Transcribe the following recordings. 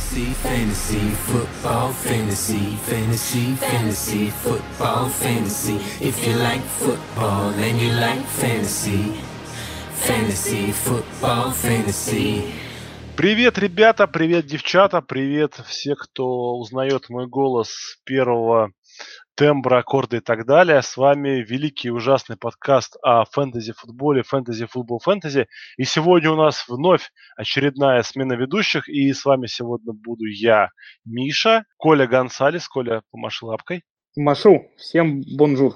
Fantasy, fantasy, football, fantasy, fantasy, fantasy, football, fantasy. If you like football and you like fantasy, fantasy, football, fantasy. Привет, ребята, привет, девчата, привет все, кто узнает мой голос с первого тембра, аккорда и так далее. С вами великий и ужасный подкаст о фэнтези-футболе, фэнтези-футбол, фэнтези. И сегодня у нас вновь очередная смена ведущих. И с вами сегодня буду я, Миша, Коля Гонсалес. Коля, помаши лапкой. Машу. Всем бонжур.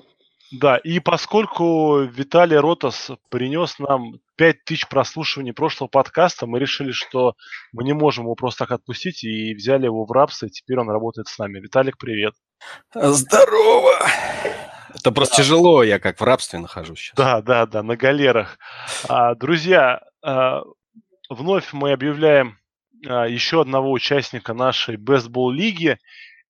Да, и поскольку Виталий Ротас принес нам 5000 прослушиваний прошлого подкаста, мы решили, что мы не можем его просто так отпустить, и взяли его в рабство, и теперь он работает с нами. Виталик, привет. Здорово! Это просто да. тяжело, я как в рабстве нахожусь сейчас. Да, да, да, на галерах. А, друзья, а, вновь мы объявляем а, еще одного участника нашей бейсбол лиги.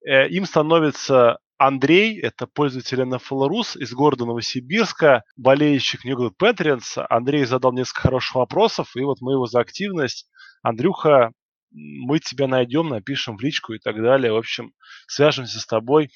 Э, им становится Андрей, это пользователь NFL Rus из города Новосибирска, болельщик New England Patriots. Андрей задал несколько хороших вопросов, и вот мы его за активность. Андрюха, мы тебя найдем, напишем в личку и так далее. В общем, свяжемся с тобой.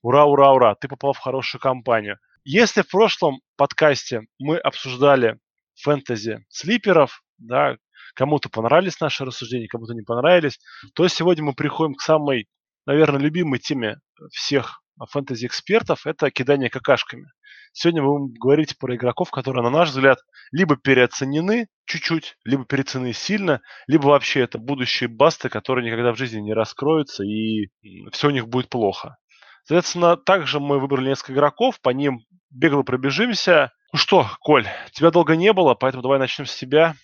Ура, ура, ура, ты попал в хорошую компанию. Если в прошлом подкасте мы обсуждали фэнтези слиперов, да, кому-то понравились наши рассуждения, кому-то не понравились, то сегодня мы приходим к самой, наверное, любимой теме всех фэнтези-экспертов – это кидание какашками. Сегодня мы будем говорить про игроков, которые, на наш взгляд, либо переоценены чуть-чуть, либо переоценены сильно, либо вообще это будущие басты, которые никогда в жизни не раскроются, и все у них будет плохо. Соответственно, также мы выбрали несколько игроков, по ним бегло пробежимся. Ну что, Коль, тебя долго не было, поэтому давай начнем с тебя.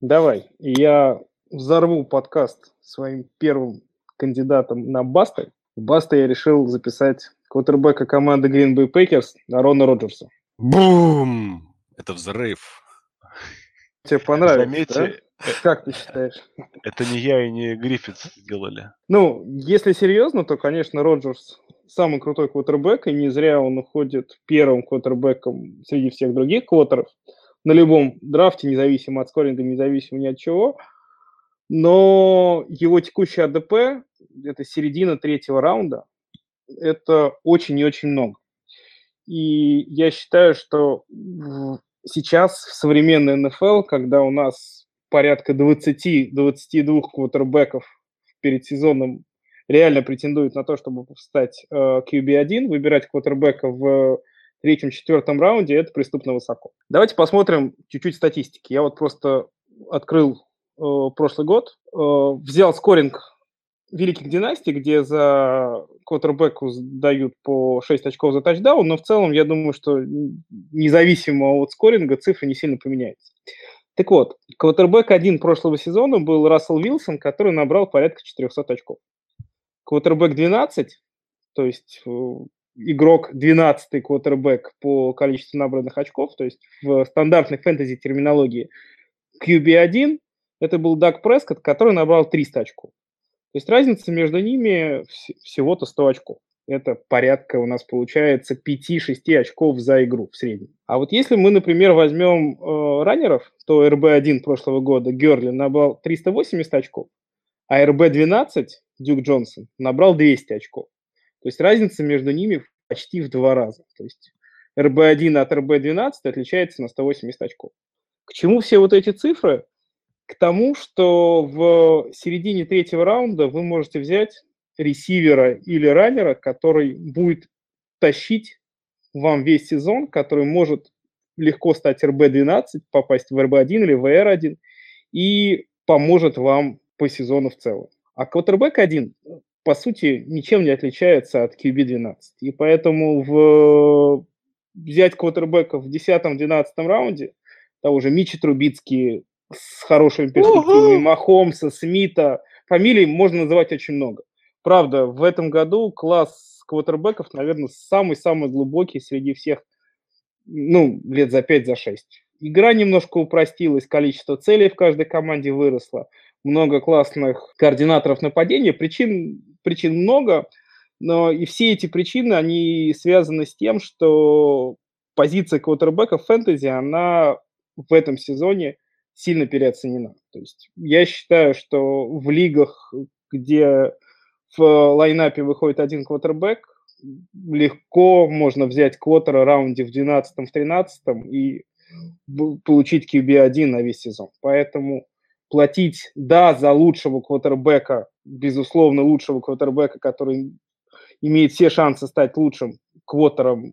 Давай. Я взорву подкаст своим первым кандидатом на басты. Баста я решил записать квотербека команды Green Bay Packers Арона Роджерса. Бум! Это взрыв. Тебе понравилось, Заметьте, да? Как ты считаешь? Это не я и не Гриффитс сделали. Ну, если серьезно, то, конечно, Роджерс самый крутой квотербек, и не зря он уходит первым квотербеком среди всех других квотеров на любом драфте, независимо от скоринга, независимо ни от чего. Но его текущий АДП это середина третьего раунда, это очень и очень много. И я считаю, что сейчас в современной НФЛ, когда у нас порядка 20-22 квотербеков перед сезоном реально претендуют на то, чтобы стать э, QB1, выбирать квотербека в третьем-четвертом раунде, это преступно высоко. Давайте посмотрим чуть-чуть статистики. Я вот просто открыл э, прошлый год, э, взял скоринг великих династий, где за квотербеку дают по 6 очков за тачдаун, но в целом я думаю, что независимо от скоринга цифры не сильно поменяются. Так вот, квотербек один прошлого сезона был Рассел Вилсон, который набрал порядка 400 очков. Квотербек 12, то есть э, игрок 12-й квотербек по количеству набранных очков, то есть в стандартной фэнтези терминологии QB1, это был Даг Прескотт, который набрал 300 очков. То есть разница между ними всего-то 100 очков. Это порядка у нас получается 5-6 очков за игру в среднем. А вот если мы, например, возьмем э, раннеров, то РБ-1 прошлого года Герли набрал 380 очков, а РБ-12 Дюк Джонсон набрал 200 очков. То есть разница между ними почти в два раза. То есть РБ-1 от РБ-12 отличается на 180 очков. К чему все вот эти цифры? К тому, что в середине третьего раунда вы можете взять ресивера или раннера, который будет тащить вам весь сезон, который может легко стать РБ-12, попасть в РБ-1 или в ВР-1 и поможет вам по сезону в целом. А квотербек 1, по сути, ничем не отличается от QB-12. И поэтому в... взять квотербека в 10-12 раунде, того же Мичи Трубицкий, с хорошими перспективами, угу. Махомса, Смита. Фамилий можно называть очень много. Правда, в этом году класс квотербеков, наверное, самый-самый глубокий среди всех, ну, лет за 5, за 6. Игра немножко упростилась, количество целей в каждой команде выросло, много классных координаторов нападения, причин, причин много, но и все эти причины, они связаны с тем, что позиция квотербека в фэнтези, она в этом сезоне сильно переоценена. То есть я считаю, что в лигах, где в лайнапе выходит один квотербек, легко можно взять квотера раунде в 12-м, в 13 и получить QB1 на весь сезон. Поэтому платить, да, за лучшего квотербека, безусловно, лучшего квотербека, который имеет все шансы стать лучшим квотером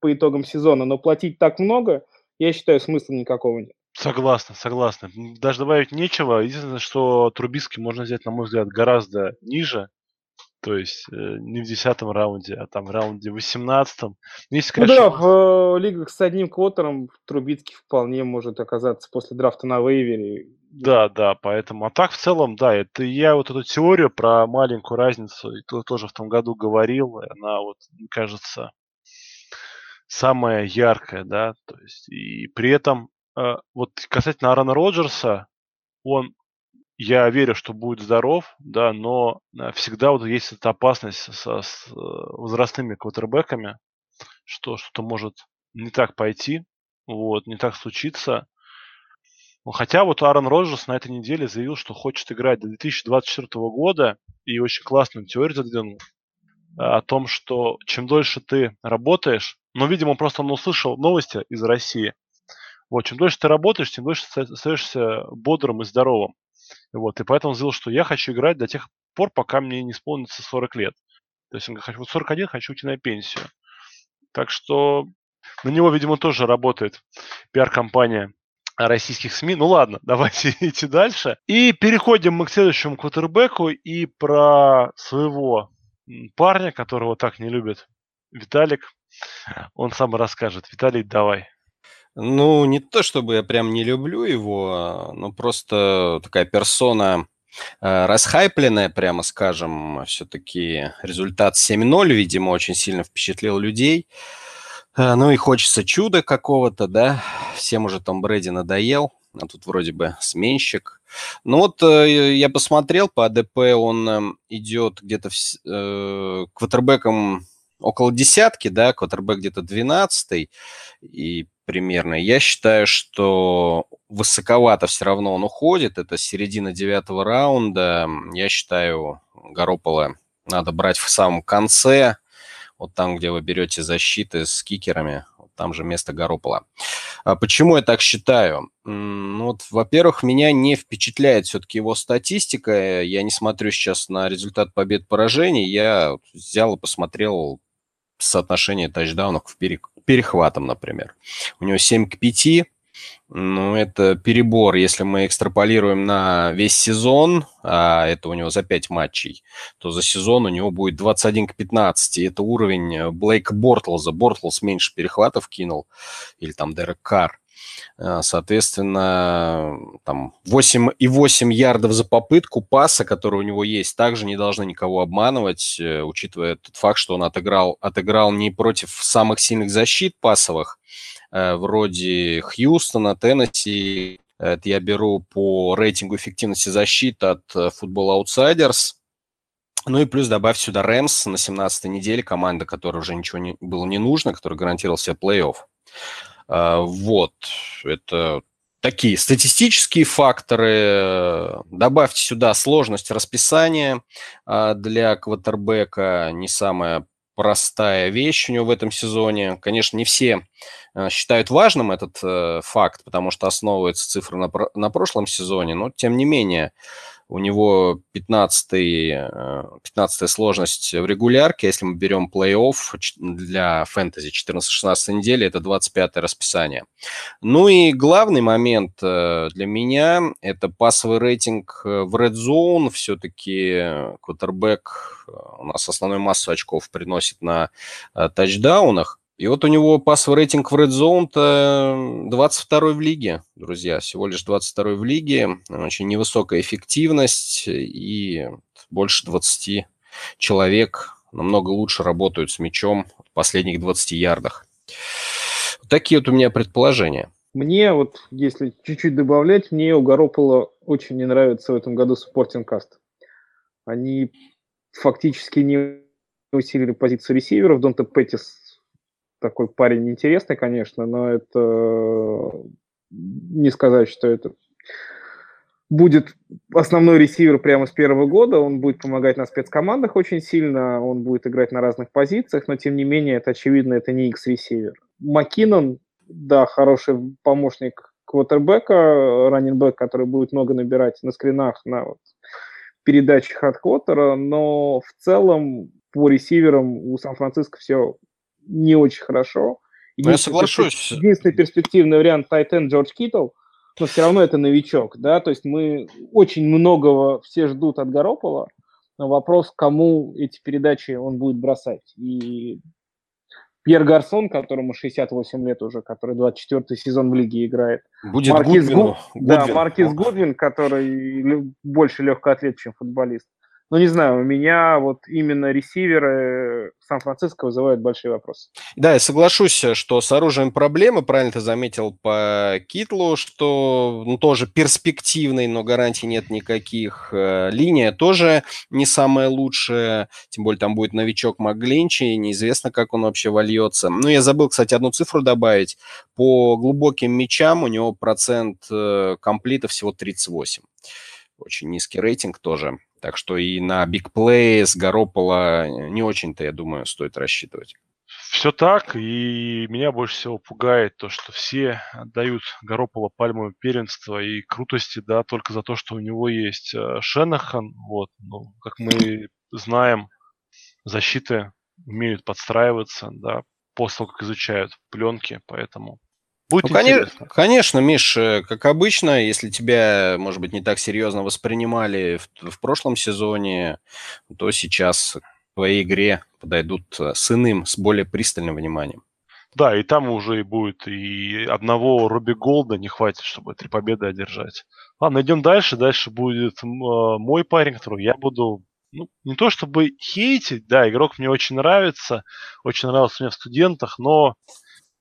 по итогам сезона, но платить так много, я считаю, смысла никакого нет. Согласна, согласна. Даже добавить нечего. Единственное, что Трубиски можно взять, на мой взгляд, гораздо ниже. То есть э, не в десятом раунде, а там в раунде восемнадцатом. Ну конечно, ну да, в э, лигах с одним квотером Трубицкий вполне может оказаться после драфта на вейвере. Да, да, поэтому. А так в целом, да, это я вот эту теорию про маленькую разницу и то, тоже в том году говорил, она вот, мне кажется, самая яркая, да, то есть и при этом вот касательно Аарона Роджерса, он, я верю, что будет здоров, да, но э, всегда вот есть эта опасность со, с э, возрастными квотербеками, что что-то может не так пойти, вот, не так случиться. Хотя вот Аарон Роджерс на этой неделе заявил, что хочет играть до 2024 года и очень классную теорию задвинул о том, что чем дольше ты работаешь, но, видимо, просто он услышал новости из России, вот, чем дольше ты работаешь, тем дольше ты остаешься бодрым и здоровым. Вот, и поэтому он заявил, что я хочу играть до тех пор, пока мне не исполнится 40 лет. То есть он говорит, вот 41 хочу уйти на пенсию. Так что на него, видимо, тоже работает пиар-компания российских СМИ. Ну ладно, давайте идти дальше. И переходим мы к следующему квотербеку и про своего парня, которого так не любит Виталик. Он сам расскажет. Виталий, давай. Ну, не то чтобы я прям не люблю его, но просто такая персона э, расхайпленная, прямо скажем. Все-таки результат 7-0, видимо, очень сильно впечатлил людей. Э, ну и хочется чуда какого-то, да. Всем уже Том Брэди надоел, а тут вроде бы сменщик. Ну вот э, я посмотрел по АДП, он эм, идет где-то э, квотербеком около десятки, да, квотербек где-то 12 и примерно. Я считаю, что высоковато все равно он уходит. Это середина девятого раунда. Я считаю, Горопола надо брать в самом конце. Вот там, где вы берете защиты с кикерами, вот там же место Горопола. А почему я так считаю? Ну, вот, во-первых, меня не впечатляет все-таки его статистика. Я не смотрю сейчас на результат побед-поражений. Я взял и посмотрел соотношение тачдаунов к перехватам, например. У него 7 к 5, ну, это перебор, если мы экстраполируем на весь сезон, а это у него за 5 матчей, то за сезон у него будет 21 к 15. И это уровень Блейка Бортлза. Бортлз меньше перехватов кинул, или там Дерек Карр. А, соответственно, там 8,8 ярдов за попытку паса, который у него есть, также не должны никого обманывать, э, учитывая тот факт, что он отыграл, отыграл не против самых сильных защит пасовых, э, вроде Хьюстона, Теннесси. Это я беру по рейтингу эффективности защиты от э, Football Outsiders. Ну и плюс добавь сюда Рэмс на 17-й неделе, команда, которой уже ничего не, было не нужно, которая гарантировала себе плей-офф. А, вот, это такие статистические факторы. Добавьте сюда сложность расписания а, для квотербека, не самая простая вещь у него в этом сезоне. Конечно, не все а, считают важным этот э, факт, потому что основывается цифра на, на прошлом сезоне, но тем не менее у него 15 15 э, сложность в регулярке. Если мы берем плей-офф для фэнтези 14-16 недели, это 25 расписание. Ну и главный момент э, для меня – это пасовый рейтинг э, в Red Zone. Все-таки квотербек у нас основную массу очков приносит на тачдаунах. И вот у него пассовый рейтинг в Red Zone-то 22 в лиге, друзья, всего лишь 22 в лиге. Очень невысокая эффективность и больше 20 человек намного лучше работают с мячом в последних 20 ярдах. Такие вот у меня предположения. Мне вот, если чуть-чуть добавлять, мне у Garoppolo очень не нравится в этом году Cast. Они фактически не усилили позицию ресиверов. Донта Петтис такой парень интересный, конечно, но это не сказать, что это будет основной ресивер прямо с первого года, он будет помогать на спецкомандах очень сильно, он будет играть на разных позициях, но тем не менее, это очевидно, это не X-ресивер. Маккинон, да, хороший помощник квотербека, раннинбэк, который будет много набирать на скринах, на вот, передачах от квотера, но в целом по ресиверам у Сан-Франциско все не очень хорошо. Ну, я соглашусь. Единственный перспективный вариант Тайтен Джордж Киттл, но все равно это новичок, да, то есть мы очень многого все ждут от Гаропола, но вопрос, кому эти передачи он будет бросать. И Пьер Гарсон, которому 68 лет уже, который 24-й сезон в лиге играет. Будет Маркис Гудвину. Гуд... Да, Маркис Гудвин, который больше легкоатлет, чем футболист. Ну, не знаю, у меня вот именно ресиверы Сан-Франциско вызывают большие вопросы. Да, я соглашусь, что с оружием проблемы. Правильно ты заметил по Китлу, что ну, тоже перспективный, но гарантий нет никаких. Э, линия тоже не самая лучшая. Тем более там будет новичок Маглинчи, неизвестно, как он вообще вольется. Ну, я забыл, кстати, одну цифру добавить. По глубоким мячам у него процент э, комплита всего 38. Очень низкий рейтинг тоже. Так что и на бигплей с Гаропола не очень-то, я думаю, стоит рассчитывать. Все так, и меня больше всего пугает то, что все отдают Гаропола пальмовое первенство и крутости, да, только за то, что у него есть э, Шенахан, вот, ну, как мы знаем, защиты умеют подстраиваться, да, после того, как изучают пленки, поэтому Будет ну, конечно, конечно, Миш, э, как обычно, если тебя, может быть, не так серьезно воспринимали в, в прошлом сезоне, то сейчас к твоей игре подойдут э, с иным, с более пристальным вниманием. Да, и там уже и будет и одного Руби Голда не хватит, чтобы три победы одержать. Ладно, идем дальше. Дальше будет э, мой парень, которого я буду ну, не то чтобы хейтить, да, игрок мне очень нравится, очень нравился мне в студентах, но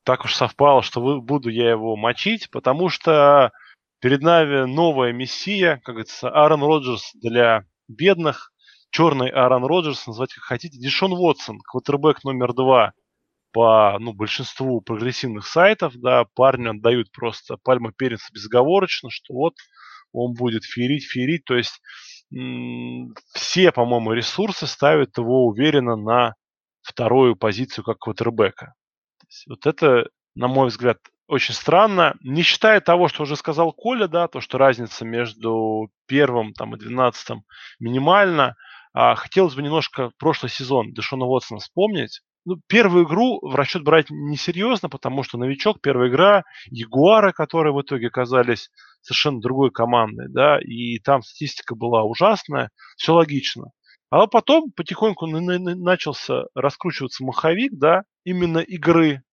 так уж совпало, что буду я его мочить, потому что перед нами новая мессия, как говорится, Аарон Роджерс для бедных, черный Аарон Роджерс, называть как хотите, Дишон Уотсон, квотербек номер два по ну, большинству прогрессивных сайтов, да, парню отдают просто пальму перец безоговорочно, что вот он будет ферить, ферить, то есть все, по-моему, ресурсы ставят его уверенно на вторую позицию как квотербека. Вот это, на мой взгляд, очень странно. Не считая того, что уже сказал Коля, да, то, что разница между первым там, и двенадцатым минимальна, а, хотелось бы немножко прошлый сезон Дэшона Уотсона вспомнить. Ну, первую игру в расчет брать несерьезно, потому что новичок, первая игра, Ягуары, которые в итоге оказались совершенно другой командой, да, и там статистика была ужасная, все логично. А потом потихоньку начался раскручиваться маховик, да, именно игры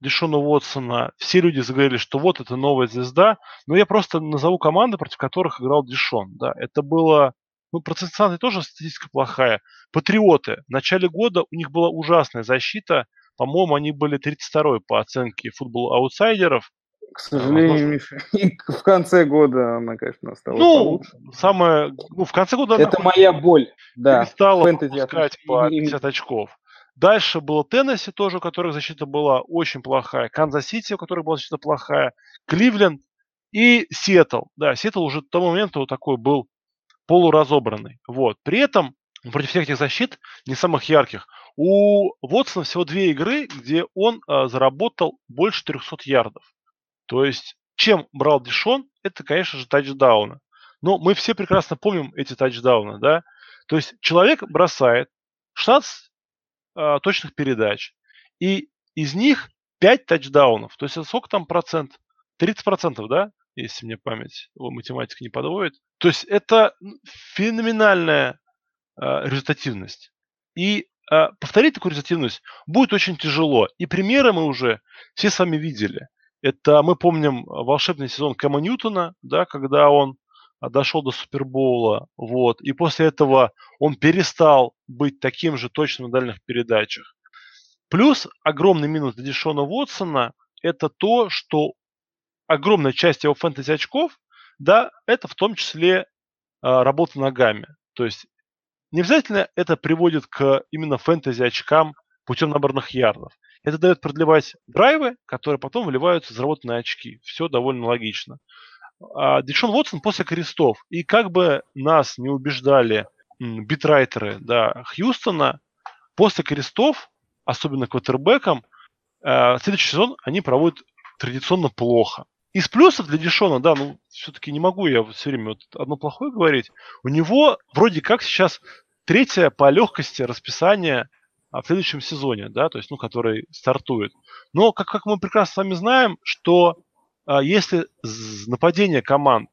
Дешона Уотсона. Все люди заговорили, что вот это новая звезда. Но я просто назову команды, против которых играл Дешон. Да, это было ну, процентная тоже статистика плохая. Патриоты. В начале года у них была ужасная защита. По-моему, они были 32-й по оценке футбол аутсайдеров. К сожалению, Миша, в конце года она, конечно, стала ну, получше. Самое, ну, в конце года Это она моя боль, да. Перестала пропускать по 50 очков. Дальше было Теннесси тоже, у которых защита была очень плохая. Канзас-Сити, у которых была защита плохая. Кливленд и Сиэтл. Да, Сиэтл уже к тому моменту вот такой был полуразобранный. Вот. При этом против всех этих защит, не самых ярких, у Вотсона всего две игры, где он э, заработал больше 300 ярдов. То есть, чем брал Дишон, это, конечно же, тачдауны. Но мы все прекрасно помним эти тачдауны, да. То есть человек бросает 16 э, точных передач, и из них 5 тачдаунов. То есть это сколько там процент? 30 процентов, да? Если мне память о математике не подводит. То есть это феноменальная э, результативность. И э, повторить такую результативность будет очень тяжело. И примеры мы уже все с вами видели. Это мы помним волшебный сезон Кэма Ньютона, да, когда он а, дошел до Супербоула, вот, и после этого он перестал быть таким же точным в дальних передачах. Плюс огромный минус для Дешона Уотсона – это то, что огромная часть его фэнтези очков, да, это в том числе э, работа ногами. То есть не обязательно это приводит к именно фэнтези очкам путем наборных ярдов. Это дает продлевать драйвы, которые потом выливаются в заработанные очки. Все довольно логично. а, Дишон Уотсон после крестов. И как бы нас не убеждали битрайтеры да, Хьюстона, после крестов, особенно квотербеком, э, следующий сезон они проводят традиционно плохо. Из плюсов для Дишона, да, ну, все-таки не могу я все время вот одно плохое говорить. У него вроде как сейчас третье по легкости расписание а, в следующем сезоне, да, то есть, ну, который стартует. Но, как, как мы прекрасно с вами знаем, что а, если нападение команд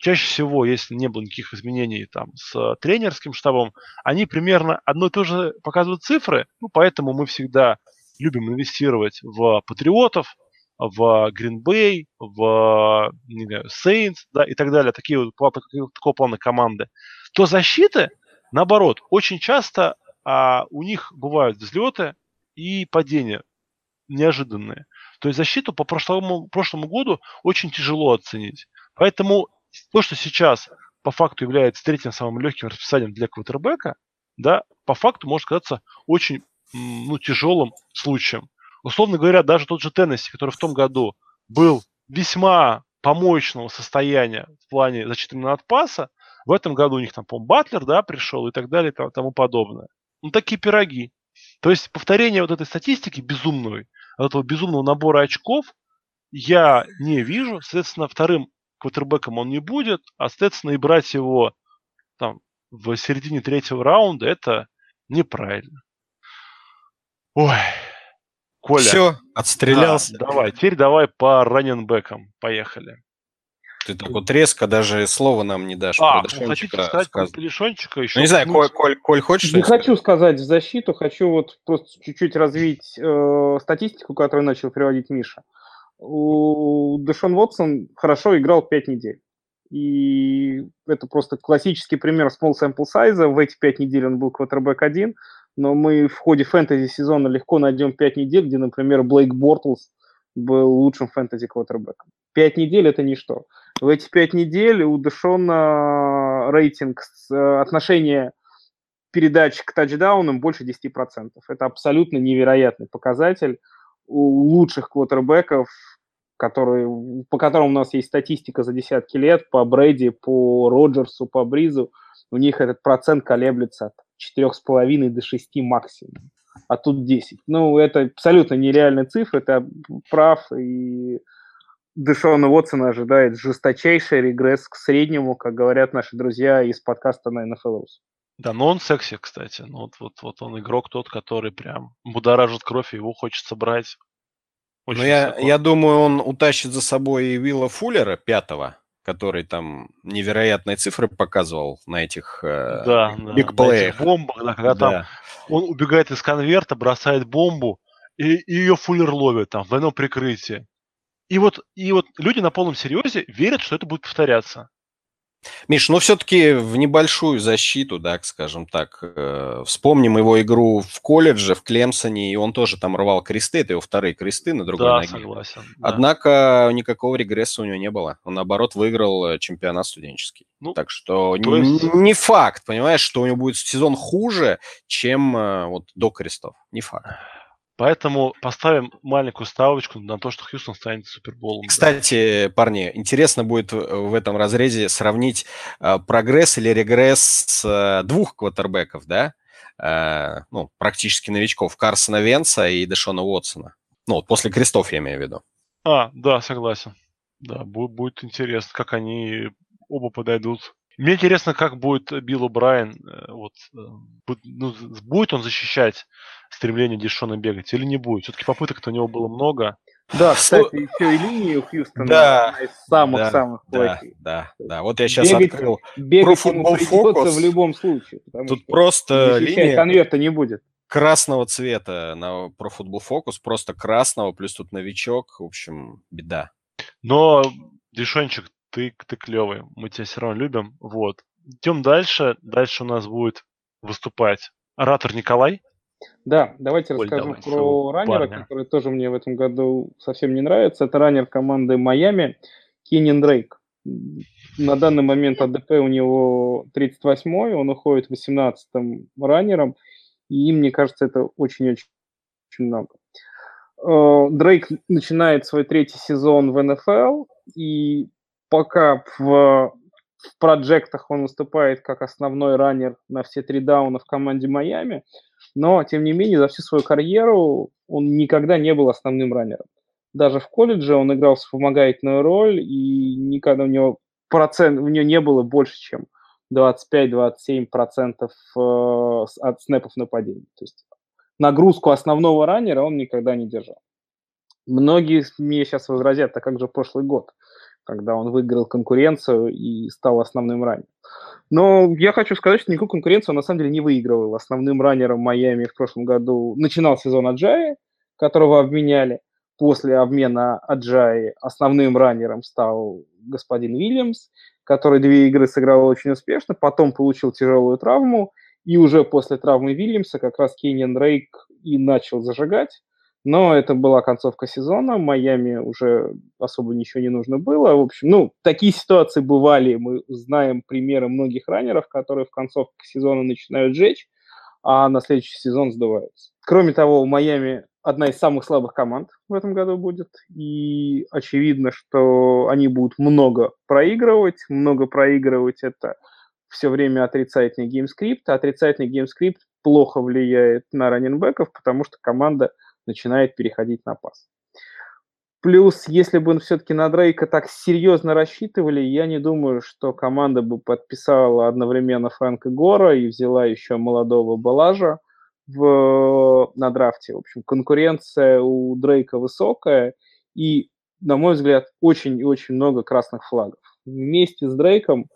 чаще всего, если не было никаких изменений там с тренерским штабом, они примерно одно и то же показывают цифры, ну, поэтому мы всегда любим инвестировать в патриотов, в Green Bay, в не знаю, Saints, да, и так далее, такие вот такого плана команды, то защиты, наоборот, очень часто а, у них бывают взлеты и падения неожиданные. То есть защиту по прошлому, прошлому году очень тяжело оценить. Поэтому то, что сейчас по факту является третьим самым легким расписанием для квотербека, да, по факту может казаться очень ну, тяжелым случаем. Условно говоря, даже тот же Теннесси, который в том году был весьма помоечного состояния в плане защиты от паса, в этом году у них там, по Батлер, да, пришел и так далее и тому подобное. Ну, такие пироги. То есть повторение вот этой статистики безумной, этого безумного набора очков я не вижу. Соответственно, вторым квотербеком он не будет, а, соответственно, и брать его там в середине третьего раунда это неправильно. Ой, Коля. Все, отстрелялся. Да, давай, теперь давай по раненбекам. Поехали. Ты так вот резко даже слова нам не дашь. А, про хотите сказать про Телешончика еще? Ну, не знаю, Коль, Коль, Коль хочешь? Не хочу сказать в защиту, хочу вот просто чуть-чуть развить э, статистику, которую начал приводить Миша. У Дэшон Уотсон хорошо играл 5 недель. И это просто классический пример small sample size. В эти 5 недель он был квотербек 1, но мы в ходе фэнтези сезона легко найдем 5 недель, где, например, Блейк Бортлс был лучшим фэнтези квотербеком. 5 недель – это ничто. В эти 5 недель у Дэшона рейтинг, э, отношение передач к тачдаунам больше 10%. Это абсолютно невероятный показатель у лучших квотербеков, которые, по которым у нас есть статистика за десятки лет, по Брэди, по Роджерсу, по Бризу, у них этот процент колеблется от 4,5 до 6 максимум, а тут 10. Ну, это абсолютно нереальная цифра, это прав, и Дэшона Уотсона ожидает жесточайший регресс к среднему, как говорят наши друзья из подкаста на NFL Rus. Да, но он секси, кстати. Ну, вот, вот, вот он игрок тот, который прям будоражит кровь, и его хочется брать. Очень но я, я думаю, он утащит за собой и Вилла Фуллера, пятого, который там невероятные цифры показывал на этих э, да, бигплеях. Да, бомбах, да, когда да. там он убегает из конверта, бросает бомбу, и, и ее Фуллер ловит там в одном прикрытии. И вот, и вот люди на полном серьезе верят, что это будет повторяться. Миш, ну все-таки в небольшую защиту, да, скажем так. Э, вспомним его игру в колледже, в Клемсоне, и он тоже там рвал кресты, это его вторые кресты на другой да, ноге. Согласен, да. Однако никакого регресса у него не было. Он, наоборот, выиграл э, чемпионат студенческий. Ну, так что не, есть... не факт, понимаешь, что у него будет сезон хуже, чем э, вот до крестов. Не факт. Поэтому поставим маленькую ставочку на то, что Хьюстон станет Суперболом. Кстати, да. парни, интересно будет в этом разрезе сравнить э, прогресс или регресс э, двух квотербеков, да? Э, ну, практически новичков, Карсона Венца и Дэшона Уотсона. Ну, вот после крестов я имею в виду. А, да, согласен. Да, будет, будет интересно, как они оба подойдут. Мне интересно, как будет Билл Брайан, э, вот, э, ну, будет он защищать стремление Дешона бегать или не будет? Все-таки попыток-то у него было много. Да, кстати, еще и линии у Хьюстона да, из самых-самых да, плохих. Да, да, да. Вот я сейчас бегать, открыл бегать про футбол фокус. в любом случае. Тут просто линия конверта не будет. Красного цвета на про футбол фокус, просто красного, плюс тут новичок, в общем, беда. Но, Дешончик, ты, ты клевый, мы тебя все равно любим. Вот. Идем дальше. Дальше у нас будет выступать оратор Николай. Да, давайте Оль, расскажу давай, про раннера, парня. который тоже мне в этом году совсем не нравится. Это раннер команды Майами Кеннин Дрейк. На данный момент АДП у него 38-й, он уходит 18-м раннером, и мне кажется, это очень-очень много. Э, Дрейк начинает свой третий сезон в НФЛ, и пока в, в проектах он выступает как основной раннер на все три дауна в команде Майами, но, тем не менее, за всю свою карьеру он никогда не был основным раннером. Даже в колледже он играл вспомогательную роль, и никогда у него процент, у него не было больше, чем 25-27% процентов э, от снэпов нападений. То есть нагрузку основного раннера он никогда не держал. Многие мне сейчас возразят, а как же прошлый год, когда он выиграл конкуренцию и стал основным раннером. Но я хочу сказать, что никакую конкуренцию он на самом деле не выигрывал. Основным раннером Майами в прошлом году начинал сезон Аджаи, которого обменяли. После обмена Аджаи основным раннером стал господин Уильямс, который две игры сыграл очень успешно, потом получил тяжелую травму, и уже после травмы Вильямса как раз Кенниан Рейк и начал зажигать. Но это была концовка сезона, Майами уже особо ничего не нужно было. В общем, ну, такие ситуации бывали, мы знаем примеры многих раннеров, которые в концовке сезона начинают жечь, а на следующий сезон сдуваются. Кроме того, у Майами одна из самых слабых команд в этом году будет, и очевидно, что они будут много проигрывать. Много проигрывать – это все время отрицательный game script, отрицательный game script плохо влияет на running back ов, потому что команда начинает переходить на пас. Плюс, если бы все-таки на Дрейка так серьезно рассчитывали, я не думаю, что команда бы подписала одновременно Фрэнка Гора и взяла еще молодого Балажа в, на драфте. В общем, конкуренция у Дрейка высокая, и, на мой взгляд, очень и очень много красных флагов. Вместе с Дрейком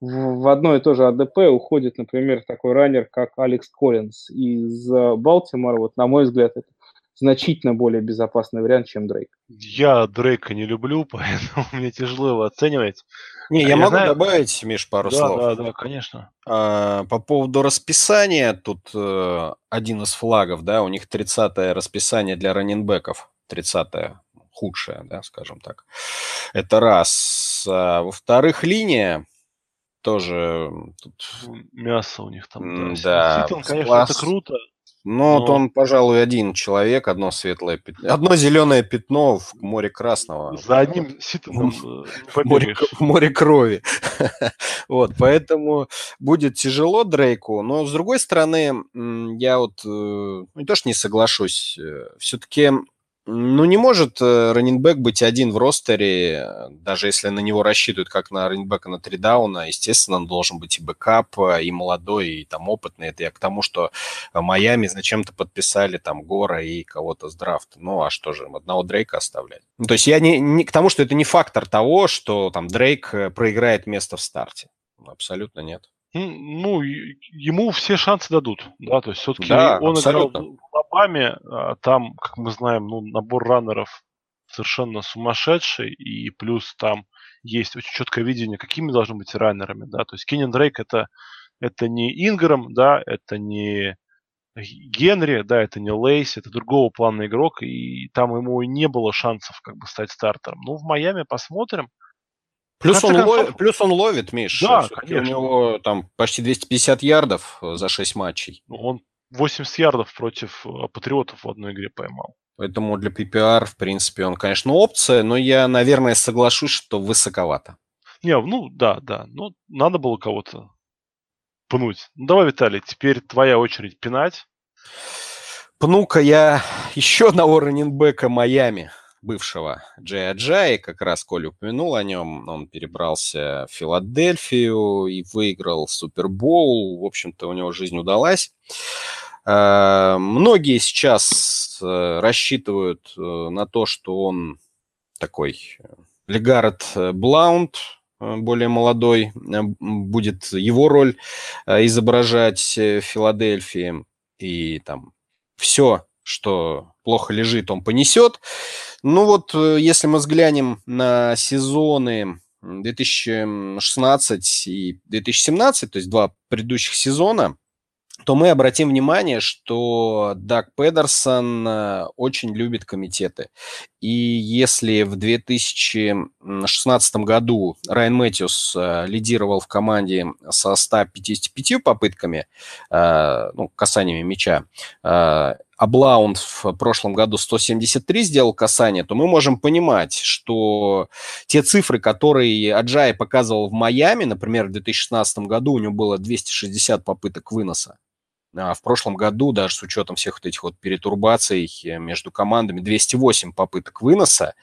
в, одно и то же АДП уходит, например, такой раннер, как Алекс Коллинз из Балтимора. Вот, на мой взгляд, это значительно более безопасный вариант, чем Дрейк. Я Дрейка не люблю, поэтому мне тяжело его оценивать. Не, я, я могу знаю... добавить, Миш, пару да, слов. Да, да, конечно. А, по поводу расписания, тут э, один из флагов, да, у них 30-е расписание для раненбеков, 30-е худшее, да, скажем так. Это раз. А, во-вторых, линия тоже тут... Мясо у них там, да. Да. Ситон, конечно, класс... это круто, ну, вот он, пожалуй, один человек, одно светлое пятно, одно зеленое пятно в море красного. За одним ситом в море, в море крови. вот, поэтому будет тяжело Дрейку, но с другой стороны, я вот э, не то что не соглашусь, э, все-таки ну, не может э, running back быть один в ростере, даже если на него рассчитывают как на running back а на три дауна. Естественно, он должен быть и backup, и молодой, и там опытный. Это я к тому, что Майами зачем-то подписали там Гора и кого-то с драфта. Ну, а что же, одного Дрейка оставлять? Ну, то есть я не, не к тому, что это не фактор того, что там Дрейк э, проиграет место в старте. Абсолютно нет. Ну, ему все шансы дадут, да, то есть все-таки да, он абсолютно. играл Алабаме, а там, как мы знаем, ну, набор runner ов совершенно сумасшедший, и плюс там есть очень четкое видение, какими должны быть runner ами, да, то есть Кеньян Дрейк это, это не Инграм, да, это не Генри, да, это не Лейси, это другого плана игрок, и там ему не было шансов как бы стать стартером. Ну, в Майами посмотрим, Плюс он, концов... ловит, плюс он ловит, Миш. Да, конечно. У него там почти 250 ярдов э, за 6 матчей. Ну, он 80 ярдов против э, Патриотов в одной игре поймал. Поэтому для PPR, в принципе, он, конечно, опция, но я, наверное, соглашусь, что высоковато. Не, ну да, да. Ну, надо было кого-то пнуть. Ну, давай, Виталий, теперь твоя очередь пинать. Пну-ка я еще одного раненбека Майами бывшего Джей Аджай, как раз Коля упомянул о нем, он перебрался в Филадельфию и выиграл Супербоул, в общем-то, у него жизнь удалась. Э, многие сейчас э, рассчитывают э, на то, что он такой Легард Блаунд, более молодой, будет его роль изображать в Филадельфии. И там все, что плохо лежит, он понесет. Ну вот, если мы взглянем на сезоны 2016 и 2017, то есть два предыдущих сезона, то мы обратим внимание, что Даг Педерсон э, очень любит комитеты. И если в 2016 году Райан Мэтьюс э, лидировал в команде со 155 попытками, ну, касаниями мяча, Аблаунд в прошлом году 173 сделал касание, то мы можем понимать, что те цифры, которые Аджай показывал в Майами, например, в 2016 году у него было 260 попыток выноса, а в прошлом году, даже с учетом всех вот этих вот перетурбаций э, между командами, 208 попыток выноса,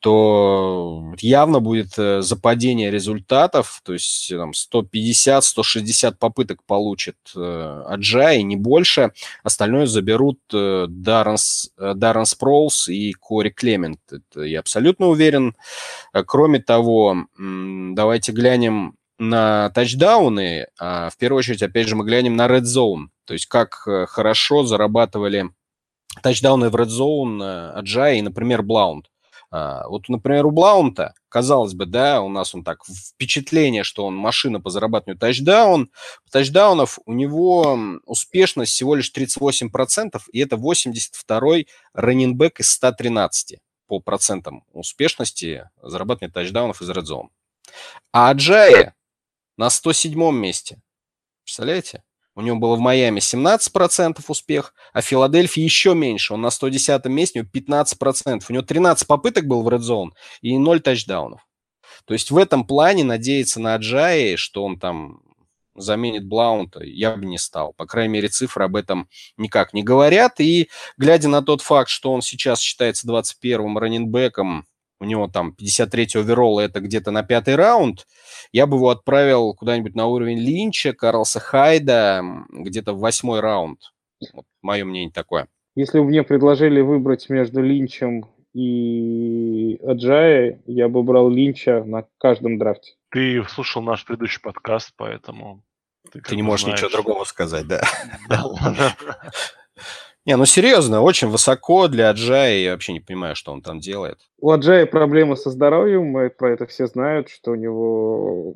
то явно будет э, западение результатов, то есть там 150-160 попыток получит э, Аджай, не больше. Остальное заберут Дарренс, э, Даррен Спроулс и Кори Клемент. Это я абсолютно уверен. Кроме того, давайте глянем на тачдауны, а в первую очередь, опять же, мы глянем на Red Zone, то есть как э, хорошо зарабатывали тачдауны в Red Zone Аджай и, например, Блаунд. А, вот, например, у Блаунта, казалось бы, да, у нас он так, впечатление, что он машина по зарабатыванию тачдаун. Тачдаунов у него успешность всего лишь 38%, и это 82-й раннинбэк из 113 по процентам успешности зарабатывания тачдаунов из Red Zone. А Аджая на 107 месте. Представляете? У него было в Майами 17% успех, а в Филадельфии еще меньше. Он на 110 месте, у него 15%. У него 13 попыток был в Red Zone и 0 тачдаунов. То есть в этом плане надеяться на Аджаи, что он там заменит Блаунта, я бы не стал. По крайней мере, цифры об этом никак не говорят. И глядя на тот факт, что он сейчас считается 21-м раненбеком у него там 53 оверолла, это где-то на пятый раунд, я бы его отправил куда-нибудь на уровень Линча, Карлса Хайда, где-то в восьмой раунд. Вот, мое мнение такое. Если бы мне предложили выбрать между Линчем и Аджай, я бы брал Линча на каждом драфте. Ты слушал наш предыдущий подкаст, поэтому... Ты, ты не можешь знаешь. ничего другого сказать, да? Не, ну серьезно, очень высоко для Аджая, я вообще не понимаю, что он там делает. У Аджая проблемы со здоровьем, мы про это все знают, что у него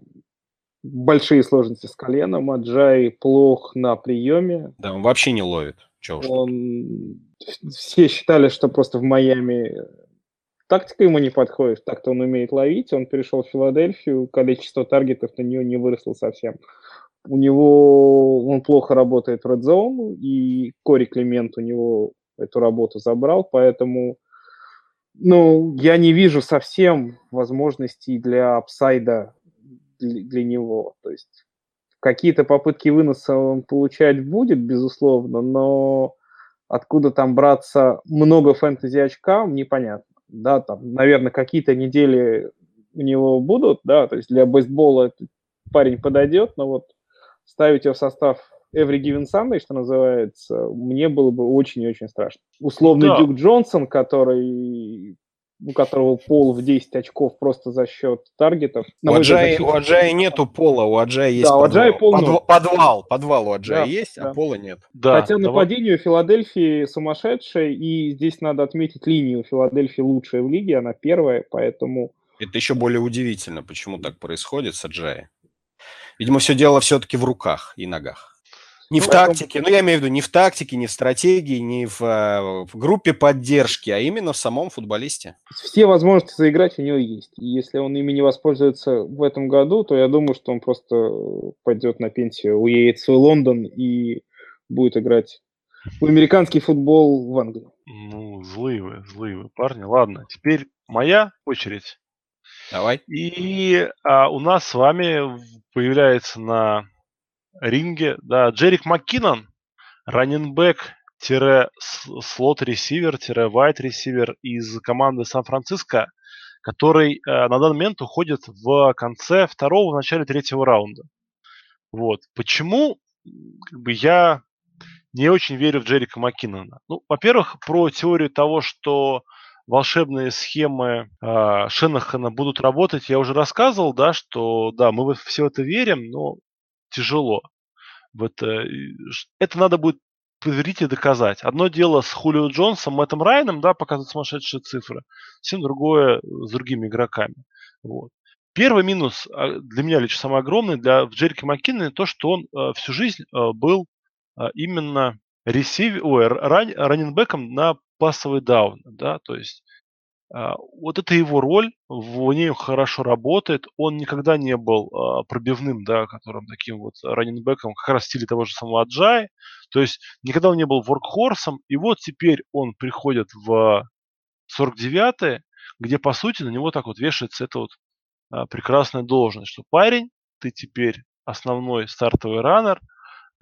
большие сложности с коленом, Аджай плох на приеме. Да, он вообще не ловит. Чего он... Все считали, что просто в Майами тактика ему не подходит, так-то он умеет ловить, он перешел в Филадельфию, количество таргетов на нее не выросло совсем у него он плохо работает в Red Zone, и Кори Климент у него эту работу забрал, поэтому ну, я не вижу совсем возможностей для апсайда для, для него. То есть какие-то попытки выноса он получать будет, безусловно, но откуда там браться много фэнтези очкам, непонятно. Да, там, наверное, какие-то недели у него будут, да, то есть для бейсбола парень подойдет, но вот ставить его в состав Every Given Sunday, что называется, мне было бы очень и очень страшно. Условный да. Дюк Джонсон, который у которого пол в 10 очков просто за счет таргетов. У Аджаи, у Аджаи нету пола, у Аджаи есть да, подвал. У Аджаи пол подвал, подвал, подвал у Аджаи да, есть, а да. а пола нет. Да, Хотя давай. нападение у Филадельфии сумасшедшее, и здесь надо отметить линию Филадельфии лучшая в лиге, она первая, поэтому... Это еще более удивительно, почему так происходит с Аджаи. Видимо, все дело все-таки в руках и ногах. Не ну, в тактике, ну я имею в виду не в тактике, не в стратегии, не в, э, в группе поддержки, а именно в самом футболисте. Все возможности заиграть у него есть. И если он ими не воспользуется в этом году, то я думаю, что он просто пойдет на пенсию, уедет в свой Лондон и будет играть в американский футбол в Англии. Ну, злые вы, злые вы парни. Ладно, теперь моя очередь. Давай. И а, у нас с вами появляется на ринге да, Джерик МакКиннон, раненбэк слот-ресивер, вайт-ресивер из команды Сан-Франциско, который э, на данный момент уходит в конце второго, в начале третьего раунда. Вот. Почему как бы, я не очень верю в Джерика Маккинона? Ну, во-первых, про теорию того, что волшебные схемы э, Шенахана будут работать, я уже рассказывал, да, что да, мы все это верим, но тяжело. В это, это надо будет предварительно доказать. Одно дело с Хулио Джонсом, Мэттом Райаном, да, показывать сумасшедшие цифры, совсем другое с другими игроками. Вот. Первый минус а, для меня лично самый огромный для Джерики Маккинона то, что он э, всю жизнь э, был э, именно ресив... Ой, ран... раненбеком на пассовый даун, да, то есть А, вот это его роль, в ней хорошо работает. Он никогда не был а, пробивным, да, которым таким вот раненбеком, как раз в стиле того же самого Аджай. То есть никогда он не был воркхорсом. И вот теперь он приходит в 49-е, где, по сути, на него так вот вешается эта вот а, прекрасная должность, что парень, ты теперь основной стартовый раннер,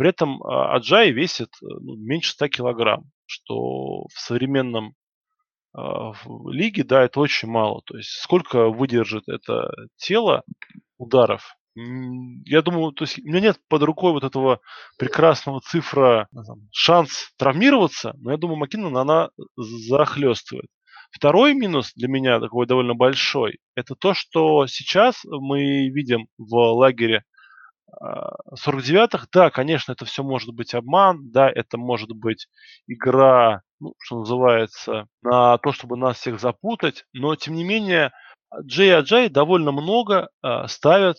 при этом Аджай весит ну, меньше 100 килограмм, что в современном а, в лиге, да, это очень мало. То есть сколько выдержит это тело ударов? Я думаю, то есть у меня нет под рукой вот этого прекрасного цифра ну, шанс травмироваться, но я думаю, Маккинон она захлестывает. Второй минус для меня такой довольно большой, это то, что сейчас мы видим в лагере 49-х, да, конечно, это все может быть обман, да, это может быть игра, ну, что называется, на то, чтобы нас всех запутать, но, тем не менее, Джей Аджай довольно много э, ставят,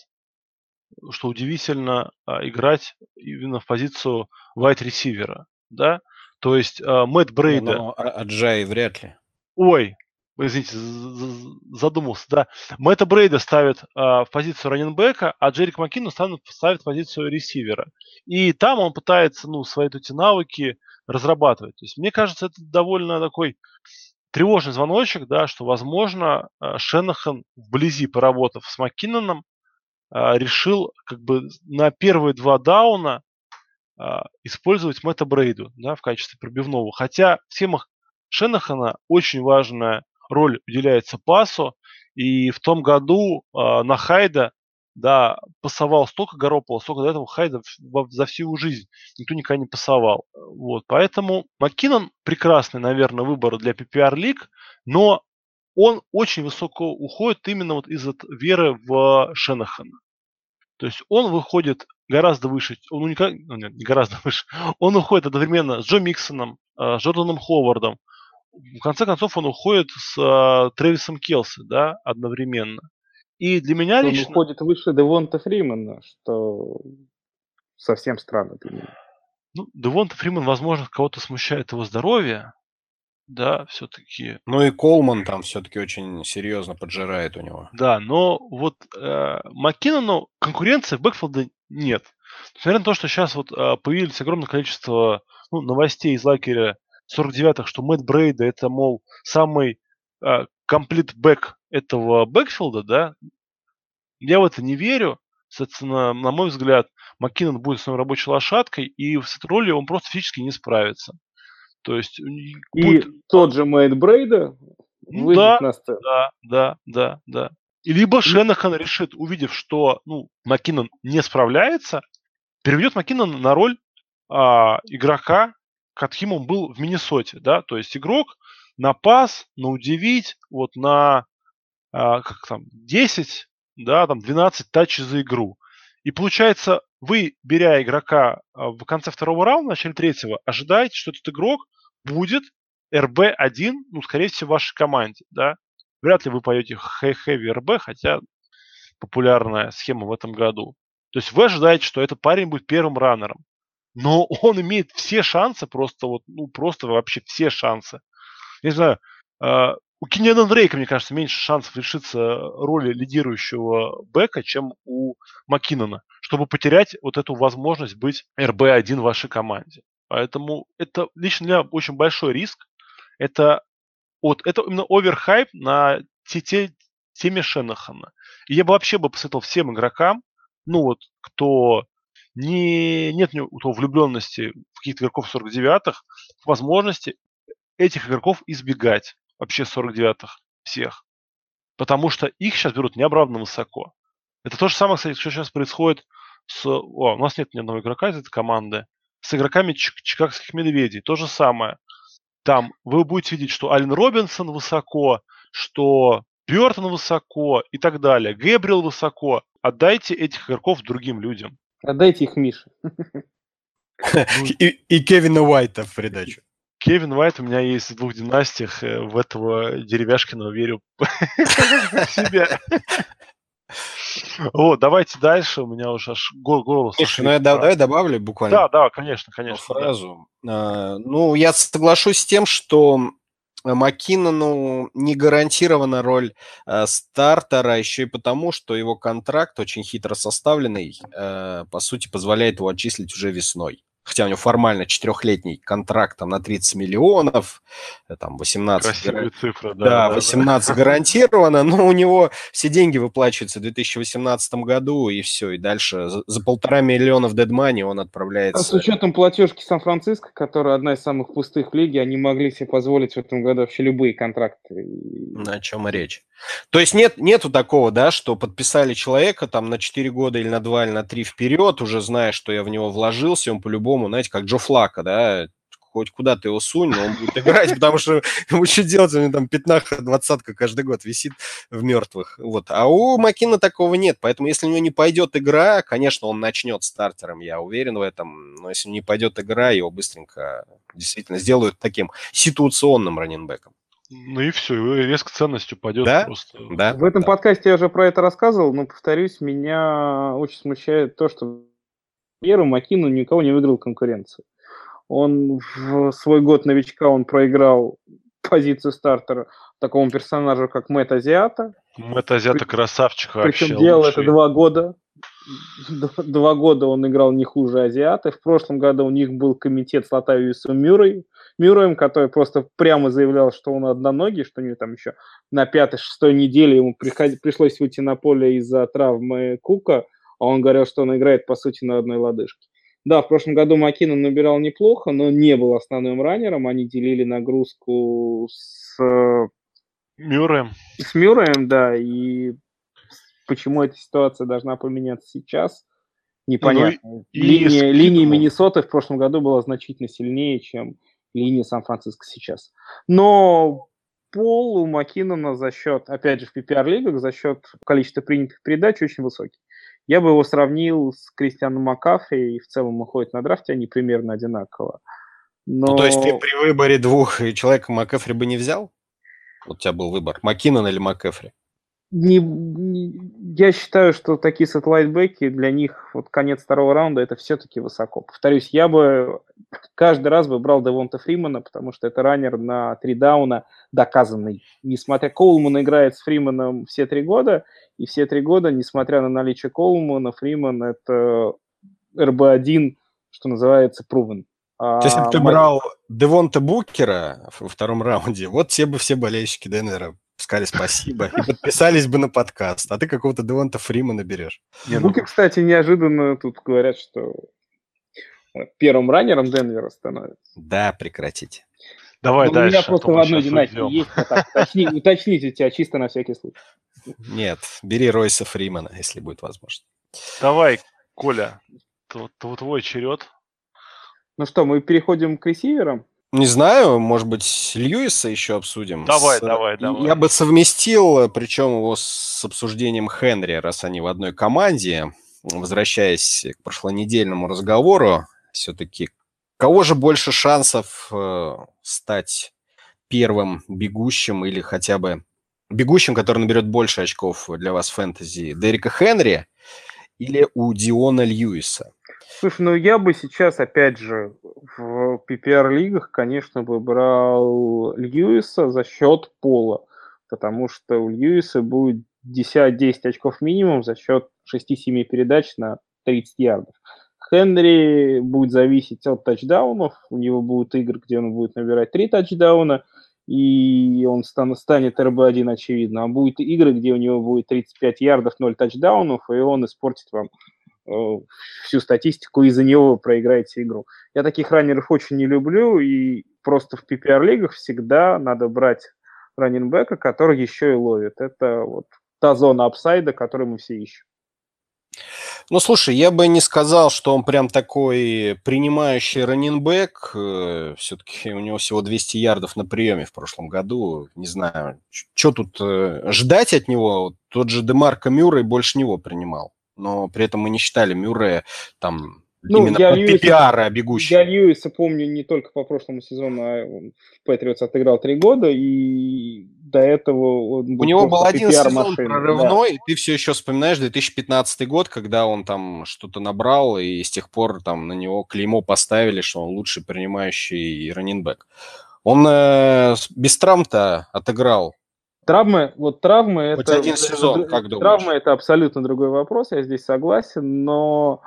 что удивительно, э, играть именно в позицию вайт-ресивера, да, то есть э, Мэтт Брейда... Но Аджай вряд ли. Ой, извините, задумался, да. Мэтта Брейда ставит а, в позицию раненбека, а Джерик Маккину ставит, ставит в позицию ресивера. И там он пытается, ну, свои эти навыки разрабатывать. То есть, мне кажется, это довольно такой тревожный звоночек, да, что, возможно, а, Шенахан вблизи, поработав с Маккиноном, а, решил как бы на первые два дауна а, использовать Мэтта Брейду да, в качестве пробивного. Хотя в схемах Шенахана очень важная роль уделяется пасу. И в том году э, на Хайда да, пасовал столько Garoppolo, столько до этого Хайда за всю жизнь. Никто никогда не пасовал. Вот, поэтому Маккинон прекрасный, наверное, выбор для PPR лиг, но он очень высоко уходит именно вот из-за веры в Шенахана. То есть он выходит гораздо выше, он уникаль... ну, нет, не гораздо выше, он уходит одновременно с Джо Миксоном, с Джорданом Ховардом, в конце концов он уходит с э, Трэвисом Келси, да, одновременно. И для меня он лично... Он уходит выше Девонта Фримана, что совсем странно для меня. Ну, Девонта Фриман, возможно, кого-то смущает его здоровье, да, все-таки. Ну и Колман там все-таки очень серьезно поджирает у него. Да, но вот э, Маккинону конкуренции в бэкфилде нет. Несмотря на то, что сейчас вот э, появились огромное количество ну, новостей из лагеря 49-х, что Мэтт Брейда это, мол, самый complete back uh, этого backfield а, да, я в это не верю. Соответственно, на мой взгляд, Маккинон будет своей рабочей лошадкой, и в этой роли он просто физически не справится. То есть... И будет... тот же Мэтт Брейда ну выйдет да, на сцену. Да, да, да, да. И либо Шенахан решит, увидев, что ну, Маккинон не справляется, переведет Маккинона на роль а, игрока, каким он был в Миннесоте, да, то есть игрок на пас, на удивить, вот на а, как там, 10, да, там 12 тачей за игру. И получается, вы, беря игрока а, в конце второго раунда, в начале третьего, ожидаете, что этот игрок будет РБ-1, ну, скорее всего, в вашей команде, да. Вряд ли вы поете Heavy РБ, хотя популярная схема в этом году. То есть вы ожидаете, что этот парень будет первым раннером но он имеет все шансы, просто вот, ну, просто вообще все шансы. Я не знаю, э, у Кенниана Дрейка, мне кажется, меньше шансов лишиться роли лидирующего бэка, чем у Маккинона, чтобы потерять вот эту возможность быть РБ-1 в вашей команде. Поэтому это лично для меня очень большой риск. Это, вот, это именно оверхайп на те, те, теме Шенахана. И я бы вообще бы посоветовал всем игрокам, ну вот, кто не, нет у того влюбленности в каких-то игроков 49-х, возможности этих игроков избегать вообще 49-х всех. Потому что их сейчас берут неоправданно высоко. Это то же самое, кстати, что сейчас происходит с... О, у нас нет ни одного игрока из этой команды. С игроками чик- чикагских медведей. То же самое. Там вы будете видеть, что Ален Робинсон высоко, что Бертон высоко и так далее. Гэбриэл высоко. Отдайте этих игроков другим людям. Отдайте их Мише. И, и Кевина Уайта в придачу. Кевин Уайт у меня есть в двух династиях. Э, в этого деревяшкиного верю себя. Вот, давайте дальше. У меня уже аж голос. Слушай, ну я давай добавлю буквально. Да, да, конечно, конечно. Фразу. А, ну, я соглашусь с тем, что Маккинону не гарантирована роль э, стартера еще и потому, что его контракт очень хитро составленный, э, по сути, позволяет его отчислить уже весной хотя у него формально четырехлетний контракт там, на 30 миллионов, э, там 18... Красивая гар... цифра, да. Да, 18 да. гарантированно, но у него все деньги выплачиваются в 2018 году, и все, и дальше за, за полтора миллиона в дедмане он отправляется... А с учетом платежки Сан-Франциско, которая одна из самых пустых в лиге, они могли себе позволить в этом году вообще любые контракты. На чем и речь. То есть нет, нету такого, да, что подписали человека там на 4 года или на 2 или на 3 вперед, уже зная, что я в него вложился, он по-любому, знаете, как Джо Флака, да, хоть куда ты его сунь, но он будет играть, потому что ему что делать, у него там пятнаха, двадцатка каждый год висит в мертвых. Вот. А у Макина такого нет, поэтому если у него не пойдет игра, конечно, он начнет стартером, я уверен в этом, но если не пойдет игра, его быстренько действительно сделают таким ситуационным раненбеком. Ну и все, резко ценность упадет да? просто. Да. В этом да. подкасте я уже про это рассказывал, но повторюсь, меня очень смущает то, что Первым Макину никого не выиграл конкуренцию. Он в свой год новичка он проиграл позицию стартера такому персонажу, как Мэтт Азиата. Мэтт Азиата красавчик вообще. Причем делал лучший. это два года. Два года он играл не хуже Азиата. В прошлом году у них был комитет с Латавиусом Мюррей, Мюрреем, который просто прямо заявлял, что он одноногий, что у него там еще на пятой-шестой неделе ему приход... пришлось выйти на поле из-за травмы Кука, а он говорил, что он играет, по сути, на одной лодыжке. Да, в прошлом году Макинон набирал неплохо, но не был основным раннером. Они делили нагрузку с... Мюрреем. С Мюрреем, да, и почему эта ситуация должна поменяться сейчас, непонятно. Ну, и линия, линия Миннесоты в прошлом году была значительно сильнее, чем линия Сан-Франциско сейчас. Но пол у Макинона за счет, опять же, в PPR-лигах, за счет количества принятых передач очень высокий. Я бы его сравнил с Кристианом Макафри, и в целом уходит на драфте, они примерно одинаково. Но... Ну, то есть ты при выборе двух человек Макафри бы не взял? Вот у тебя был выбор, Макинон или Макафри? Не, не, я считаю, что такие сателлайтбеки для них вот конец второго раунда это все-таки высоко. Повторюсь, я бы каждый раз бы брал Девонта Фримана, потому что это раннер на три дауна доказанный. Несмотря Коулман играет с Фриманом все три года, и все три года, несмотря на наличие Коулмана, Фриман это РБ-1, что называется, провен. То есть, если бы ты брал Девонта Букера во втором раунде, вот те бы все болельщики ДНР сказали спасибо и подписались бы на подкаст, а ты какого-то Девонта Фримана берешь. Букер, кстати, неожиданно тут говорят, что первым раннером Денвера становится. Да, прекратите. Давай Но дальше. У меня просто в одной династии есть, а так, уточни, уточните тебя чисто на всякий случай. Нет, бери Ройса Фримана, если будет возможно. Давай, Коля, твой черед. Ну что, мы переходим к ресиверам? Не знаю, может быть, Льюиса еще обсудим. Давай, с... давай, давай. Я бы совместил, причем его с обсуждением Хенри, раз они в одной команде. Возвращаясь к прошлонедельному разговору, все-таки кого же больше шансов э, стать первым бегущим или хотя бы бегущим, который наберет больше очков для вас в фэнтези? Дерека Хенри или у Диона Льюиса? Слушай, ну я бы сейчас, опять же, в PPR-лигах, конечно, бы брал Льюиса за счет пола, потому что у Льюиса будет 10-10 очков минимум за счет 6-7 передач на 30 ярдов. Хенри будет зависеть от тачдаунов, у него будут игры, где он будет набирать 3 тачдауна, и он станет РБ-1, очевидно. А будет игры, где у него будет 35 ярдов, 0 тачдаунов, и он испортит вам всю статистику, из-за него проиграете игру. Я таких раннеров очень не люблю, и просто в PPR-лигах всегда надо брать раннинбека, который еще и ловит. Это вот та зона апсайда, которую мы все ищем. Ну, слушай, я бы не сказал, что он прям такой принимающий раннинбэк. Э, Все-таки у него всего 200 ярдов на приеме в прошлом году. Не знаю, что тут э, ждать от него. Тот же Демарко Мюррей больше него принимал но при этом мы не считали Мюррея там ну, именно я Льюиса, PPR бегущий. Я Льюиса помню не только по прошлому сезону, а в Патриотс отыграл три года, и до этого он был У него был один сезон машины, прорывной, да. ты все еще вспоминаешь 2015 год, когда он там что-то набрал, и с тех пор там на него клеймо поставили, что он лучший принимающий раненбэк. Он э, без травм-то отыграл. Травмы, вот травмы Хоть это... один сезон, как думаешь? Травмы это абсолютно другой вопрос, я здесь согласен, но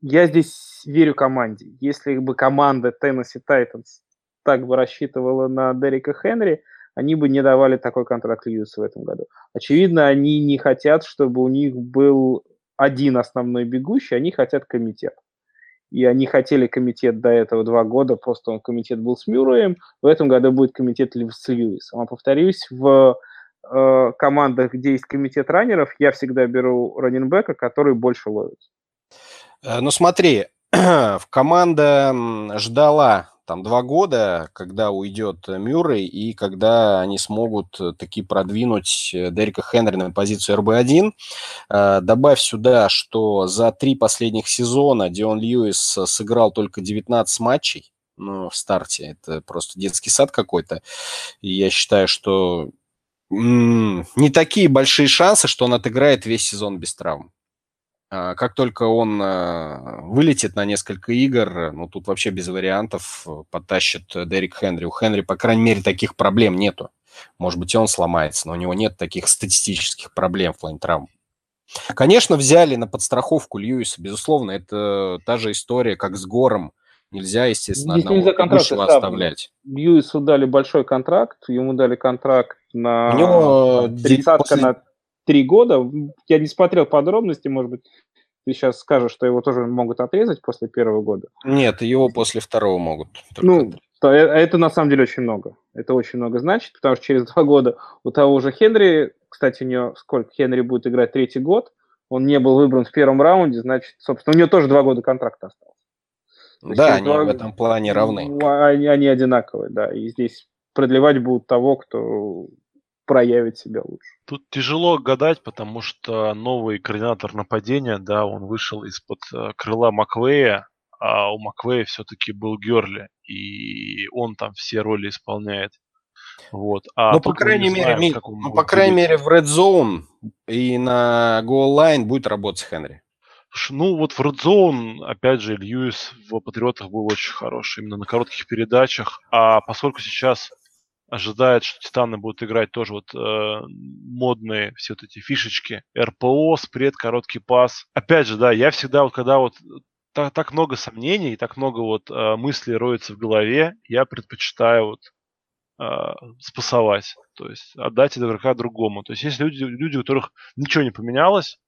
я здесь верю команде. Если бы команда Tennessee Titans так бы рассчитывала на Дерека Хенри, они бы не давали такой контракт Льюису в этом году. Очевидно, они не хотят, чтобы у них был один основной бегущий, они хотят комитет. И они хотели комитет до этого два года, просто он комитет был с Мюрреем, в этом году будет комитет с Льюисом. А повторюсь, в э, командах, где есть комитет раннеров, я всегда беру раненбека, который больше ловит. Э, ну смотри, команда ждала там два года, когда уйдет Мюррей и когда они смогут э, таки продвинуть э, Дерека Хенри на позицию РБ-1. Добавь сюда, что за три последних сезона Дион Льюис сыграл только 19 матчей ну, в старте. Это просто детский сад какой-то. И я считаю, что не такие большие шансы, что он отыграет весь сезон без травм. А, как только он а, вылетит на несколько игр, ну, тут вообще без вариантов э, потащит Дерек Хенри. У Хенри, по крайней мере, таких проблем нету. Может быть, и он сломается, но у него нет таких статистических проблем в плане травм. Конечно, взяли на подстраховку Льюиса, безусловно, это та же история, как с Гором. Нельзя, естественно, Здесь одного нельзя оставлять. Льюису дали большой контракт, ему дали контракт на У него 30 после- на три года. Я не смотрел подробности, может быть, ты сейчас скажешь, что его тоже могут отрезать после первого года. Нет, его после второго могут. Ну, то э- это на самом деле очень много. Это очень много значит, потому что через два года у того же Хенри, кстати, у него сколько Хенри будет играть третий год, он не был выбран в первом раунде, значит, собственно, у него тоже два года контракта осталось. Да, они два- в этом плане равны. Ну, Они, они одинаковые, да. И здесь продлевать будут того, кто проявит себя лучше. Тут тяжело гадать, потому что новый координатор нападения, да, он вышел из-под э, крыла Маквея, а у Маквея все-таки был Герли, и он там все роли исполняет. Вот. А ну, по крайней не мере, знаем, ну, по крайней мере, в Red Zone и на Goal Line будет работать Хенри. Ну, вот в Red Zone, опять же, Льюис в Патриотах был очень хороший, именно на коротких передачах. А поскольку сейчас ожидает, что Титаны будут играть тоже вот э, модные все вот эти фишечки, РПО, спред, короткий пас. Опять же, да, я всегда вот, когда вот так, так много сомнений, так много вот э, мыслей роется в голове, я предпочитаю вот э, спасовать, то есть отдать игрока другому. То есть есть люди, люди, у которых ничего не поменялось,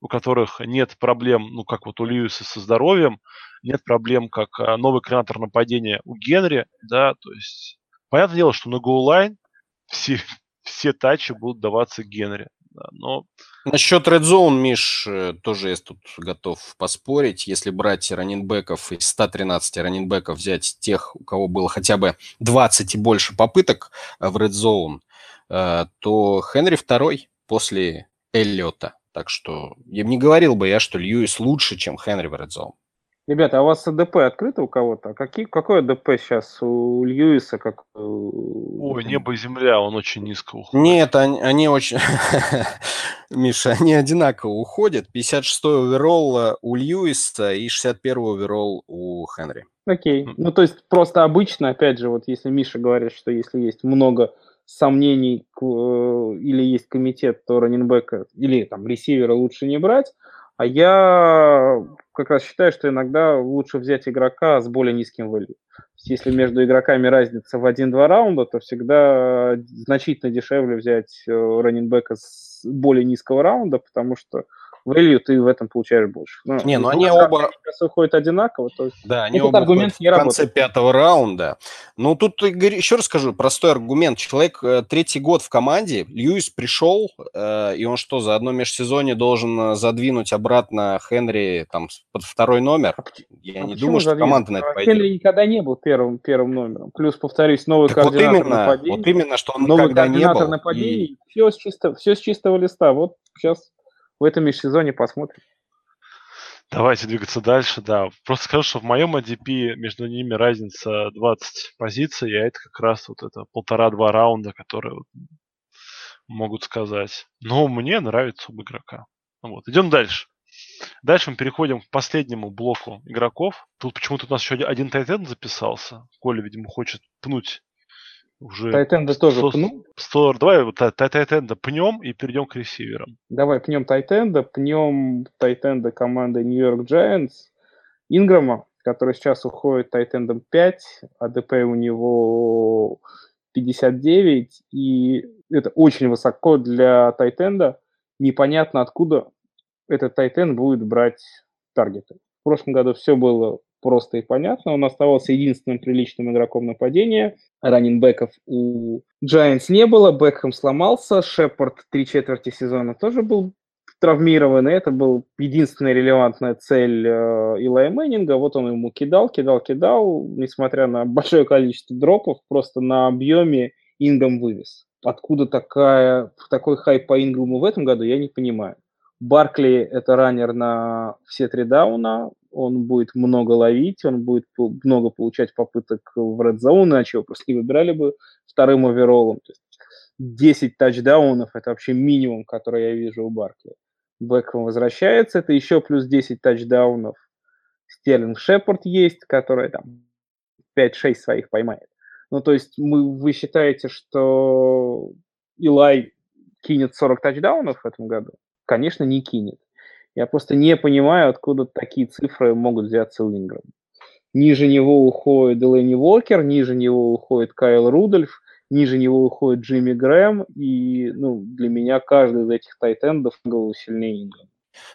у которых нет проблем, ну, как вот у Льюиса со здоровьем, нет проблем, как а, новый координатор нападения у Генри, да, то есть понятное дело, что на гоулайн все, все тачи будут даваться Генри, да, но Насчет Red Zone, Миш, э, тоже я тут готов поспорить. Если брать раненбеков из 113 раненбеков, взять тех, у кого было хотя бы 20 и больше попыток э, в Red Zone, э, то Хенри второй после Эллиота. Так что я не говорил бы я, что Льюис лучше, чем Хенри в Red Zone. Ребята, а у вас АДП открыто у кого-то? А какие, какой АДП сейчас у Льюиса? Как, ой, небо и земля, он очень низко уходит. Нет, они, они очень... Миша, они одинаково уходят. 56-й оверолл э, у Льюиса и 61-й оверолл у Хенри. Окей. Ну, то есть просто обычно, опять же, вот если Миша говорит, что если есть много сомнений э, или есть комитет, то раненбека или там ресивера лучше не брать, а я как раз считаю, что иногда лучше взять игрока с более низким value. Есть Если между игроками разница в 1-2 раунда, то всегда значительно дешевле взять э, раненбека с более низкого раунда, потому что value ты в этом получаешь больше. Ну, Не, ну если они оба- сейчас одинаково, то Да, они Этот оба аргумент не в конце работает. пятого раунда. Ну, тут и говорю- еще раз скажу, простой аргумент. Человек э, третий год в команде, Льюис пришел, э, и он что, за одно межсезонье должен э, задвинуть обратно Хенри там под второй номер? Я А не думаю, что команда на это А пойдет. Хенри никогда не был первым, первым номером. Плюс, повторюсь, новый Так вот координатор именно, нападения. вот именно, что он новый никогда не координатор был. нападения. И- Все, с чисто, все с чистого листа. Вот сейчас в этом межсезоне посмотрим. Давайте двигаться дальше, да. Просто скажу, что в моем ADP между ними разница 20 позиций, а это как раз вот это полтора-два раунда, которые вот могут сказать. Но мне нравится оба игрока. Ну Вот, идем дальше. Дальше мы переходим к последнему блоку игроков. Тут почему-то у нас еще один- тайтен записался. Коля, видимо, хочет пнуть уже... Тайтенда тоже сто- пну. сто- Давай Тайтенда пнем и перейдем к ресиверам. Давай пнем Тайтенда, пнем Тайтенда команды Нью-Йорк Giants, Инграма, который сейчас уходит Тайтендом 5, АДП у него 59, и это очень высоко для Тайтенда. Непонятно, откуда этот Тайтенд будет брать таргеты. В прошлом году все было просто и понятно. Он оставался единственным приличным игроком нападения. Раннинбеков у Giants не было, Бекхэм сломался, Шепард три четверти сезона тоже был травмирован, и это был единственная релевантная цель э, Илая Мэннинга. Вот он ему кидал, кидал, кидал, несмотря на большое количество дропов, просто на объеме Ингам вывез. Откуда такая, такой хайп по Инграму в этом году, я не понимаю. Баркли – это раннер на все три дауна, он будет много ловить, он будет много получать попыток в red zone, иначе его просто не выбирали бы вторым оверолом. То есть 10 тачдаунов – это вообще минимум, который я вижу у Баркли. Бекхэм возвращается, это еще плюс 10 тачдаунов. Стерлинг Шепард есть, который там 5-6 своих поймает. Ну, то есть мы, вы считаете, что Илай кинет 40 тачдаунов в этом году? Конечно, не кинет. Я просто не понимаю, откуда такие цифры могут взяться у Инграма. Ниже него уходит Делэни Уокер, ниже него уходит Кайл Рудольф, ниже него уходит Джимми Грэм, и ну, для меня каждый из этих тайтендов голову сильнее Инграма.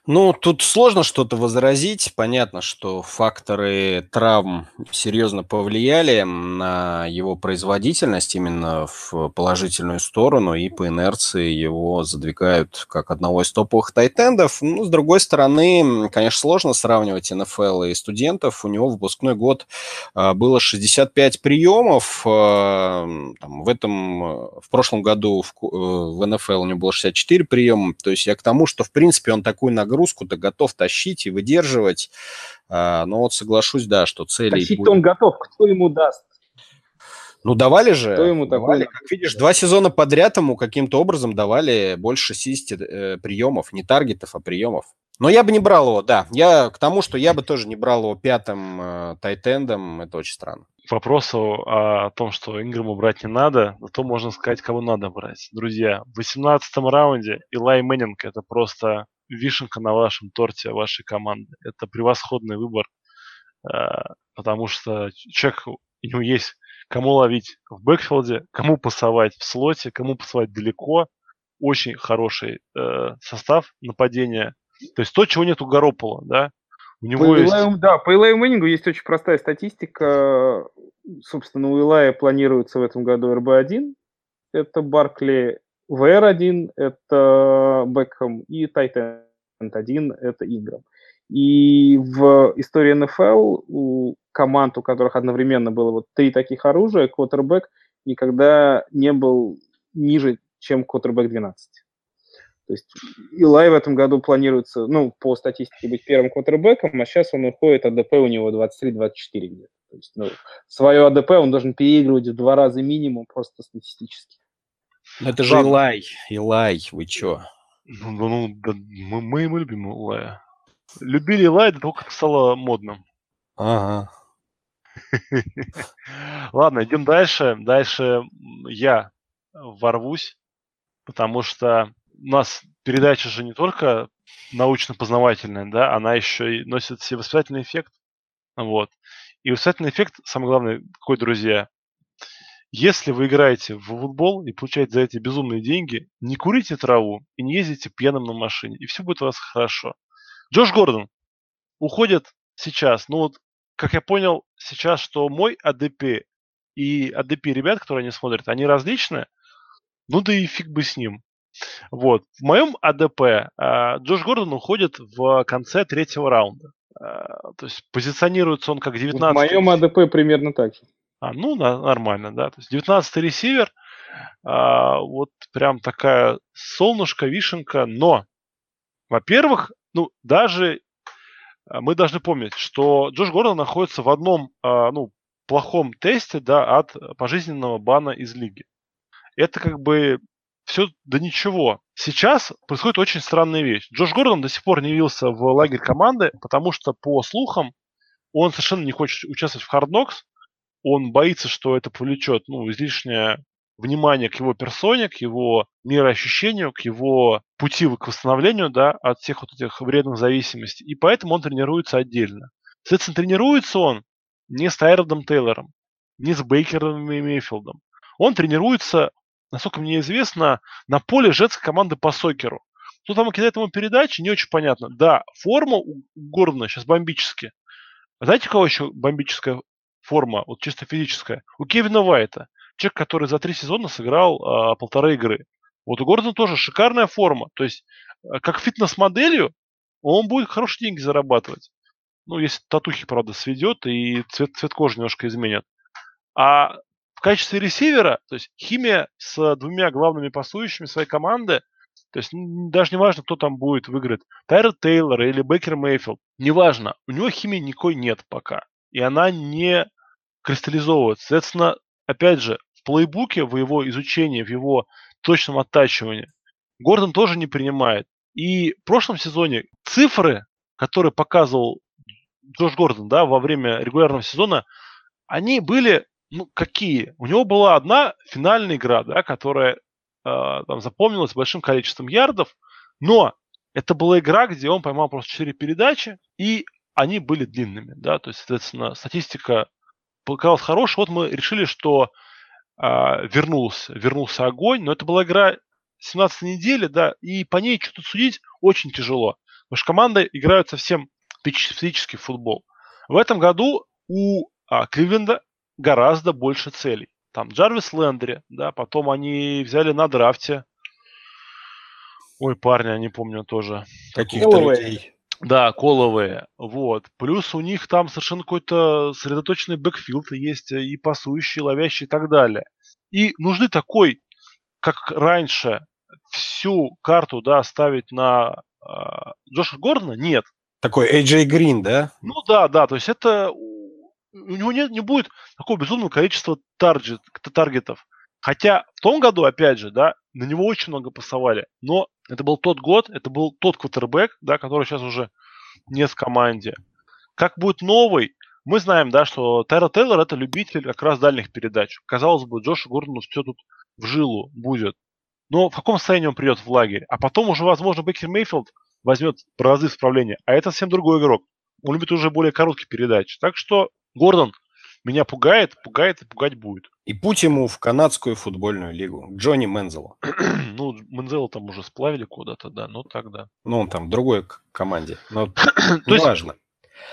Ну, тут сложно что-то возразить. Понятно, что факторы травм серьезно повлияли на его производительность именно в положительную сторону, и по инерции его задвигают как одного из топовых тайтендов. Ну, с другой стороны, конечно, сложно сравнивать НФЛ и студентов. У него выпускной год а, было 65 приемов. а, там, в этом, э, в прошлом году в, э, в НФЛ у него было 64 приема. То есть я к тому, что, в принципе, он такую нагрузку-то готов тащить и выдерживать. А, Но вот соглашусь, да, что целей... Тащить-то будет- он готов, кто ему даст? Ну, давали же. Кто ему давали. такой- Как видишь, два сезона подряд ему каким-то образом давали больше 60 э, приемов. Не таргетов, а приемов. Но я бы не брал его, да. Я к тому, что я бы тоже не брал его пятым э, tight end ом. Это очень странно. К вопросу о том, что Инграму брать не надо, зато можно сказать, кого надо брать. Друзья, в 18 раунде Илай Мэннинг – это просто вишенка на вашем торте вашей команды. Это превосходный выбор, э, потому что человек, у него есть кому ловить в backfield е, кому пасовать в слоте, кому пасовать далеко. Очень хороший э, состав нападения. То есть то, чего нет у Гаропола, да. У него По есть... Илаю- да, по Илаю Мэннингу есть очень простая статистика. Собственно, у Илая планируется в этом году РБ-1. Это Баркли ВР-1, это Бекхэм и Тайтенд 1, это Инграм. И в истории НФЛ у команд, у которых одновременно было вот три таких оружия, квотербек никогда не был ниже, чем квотербек 12. То есть Илай в этом году планируется, ну, по статистике быть первым квотербеком, а сейчас он уходит, АДП у него 23-24 где-то. То есть, ну, свое АДП он должен переигрывать в два раза минимум просто статистически. Ну, это же Ладно. Илай. Илай, вы чё? Ну, ну, да, мы, мы, мы любим Илая. Любили Илая до того, как стало модным. Ага. Ладно, идем дальше. Дальше я ворвусь, потому что у нас передача же не только научно-познавательная, да, она еще и носит себе воспитательный эффект. Вот. И воспитательный эффект, самое главное, какой, друзья, если вы играете в футбол и получаете за эти безумные деньги, не курите траву и не ездите пьяным на машине, и все будет у вас хорошо. Джош Гордон уходит сейчас. Ну вот, как я понял сейчас, что мой АДП и АДП ребят, которые они смотрят, они различны. Ну да и фиг бы с ним. Вот. В моем АДП а, Джош Гордон уходит в конце третьего раунда. А, То есть позиционируется он как 19 В моем АДП примерно так же. А, ну, на- нормально, да. То есть 19 ресивер, а, вот прям такая солнышко, вишенка, но, во-первых, ну, даже а, мы должны помнить, что Джош Гордон находится в одном, а, ну, плохом тесте, да, от пожизненного бана из лиги. Это как бы все да ничего. Сейчас происходит очень странная вещь. Джош Гордон до сих пор не явился в лагерь команды, потому что, по слухам, он совершенно не хочет участвовать в Hard Knocks, он боится, что это повлечет ну, излишнее внимание к его персоне, к его мироощущению, к его пути к восстановлению да, от всех вот этих вредных зависимостей. И поэтому он тренируется отдельно. Соответственно, тренируется он не с Тайродом Тейлором, не с Бейкером и Мейфилдом. Он тренируется, насколько мне известно, на поле женской команды по сокеру. Кто там кидает ему передачи, не очень понятно. Да, форма у Гордона сейчас бомбическая. Знаете, у кого еще бомбическая форма, вот чисто физическая? У Кевина Вайта. Человек, который за три сезона сыграл а, полторы игры. Вот у Гордона тоже шикарная форма. То есть, а, как фитнес-моделью, он будет хорошие деньги зарабатывать. Ну, если татухи, правда, сведет и цвет, цвет кожи немножко изменят. А в качестве ресивера, то есть химия с двумя главными пасующими своей команды, то есть даже не важно, кто там будет выиграть, Тайрер Тейлор или Бейкер Мейфилд, неважно, у него химии никакой нет пока. И она не кристаллизовывается. Соответственно, опять же, в плейбуке, в его изучении, в его точном оттачивании, Гордон тоже не принимает. И в прошлом сезоне цифры, которые показывал Джош Гордон да, во время регулярного сезона, они были ну, какие? У него была одна финальная игра, да, которая э, там запомнилась большим количеством ярдов, но это была игра, где он поймал просто 4 передачи, и они были длинными, да, то есть, соответственно, статистика показалась хорошая. Вот мы решили, что э, вернулся, вернулся огонь, но это была игра 17 недели, да, и по ней что-то судить очень тяжело, потому что команды играют совсем физический футбол. В этом году у а, Кливленда гораздо больше целей. Там Джарвис Лендри, да, потом они взяли на драфте. Ой, парня, не помню тоже. Каких-то людей. Да, коловые. Вот. Плюс у них там совершенно какой-то сосредоточенный backfield есть, и пасующий, ловящий и так далее. И нужны такой, как раньше, всю карту, да, ставить на э, Джоша Гордона? Нет. Такой AJ Green, да? Ну да, да, то есть это у него не, не будет такого безумного количества target, target ов. Хотя в том году, опять же, да, на него очень много пасовали. Но это был тот год, это был тот квотербек, да, который сейчас уже не в команде. Как будет новый, мы знаем, да, что Тайра Тейлор это любитель как раз дальних передач. Казалось бы, Джошу Гордону все тут в жилу будет. Но в каком состоянии он придет в лагерь? А потом уже, возможно, Бекер Мейфилд возьмет бразы в. А это совсем другой игрок. Он любит уже более короткие передачи. Так что Гордон меня пугает, пугает и пугать будет. И путь ему в канадскую футбольную лигу. Джонни Мензелу. ну, Мензела там уже сплавили куда-то, да, ну тогда. Ну, он там в другой команде. Но То важно.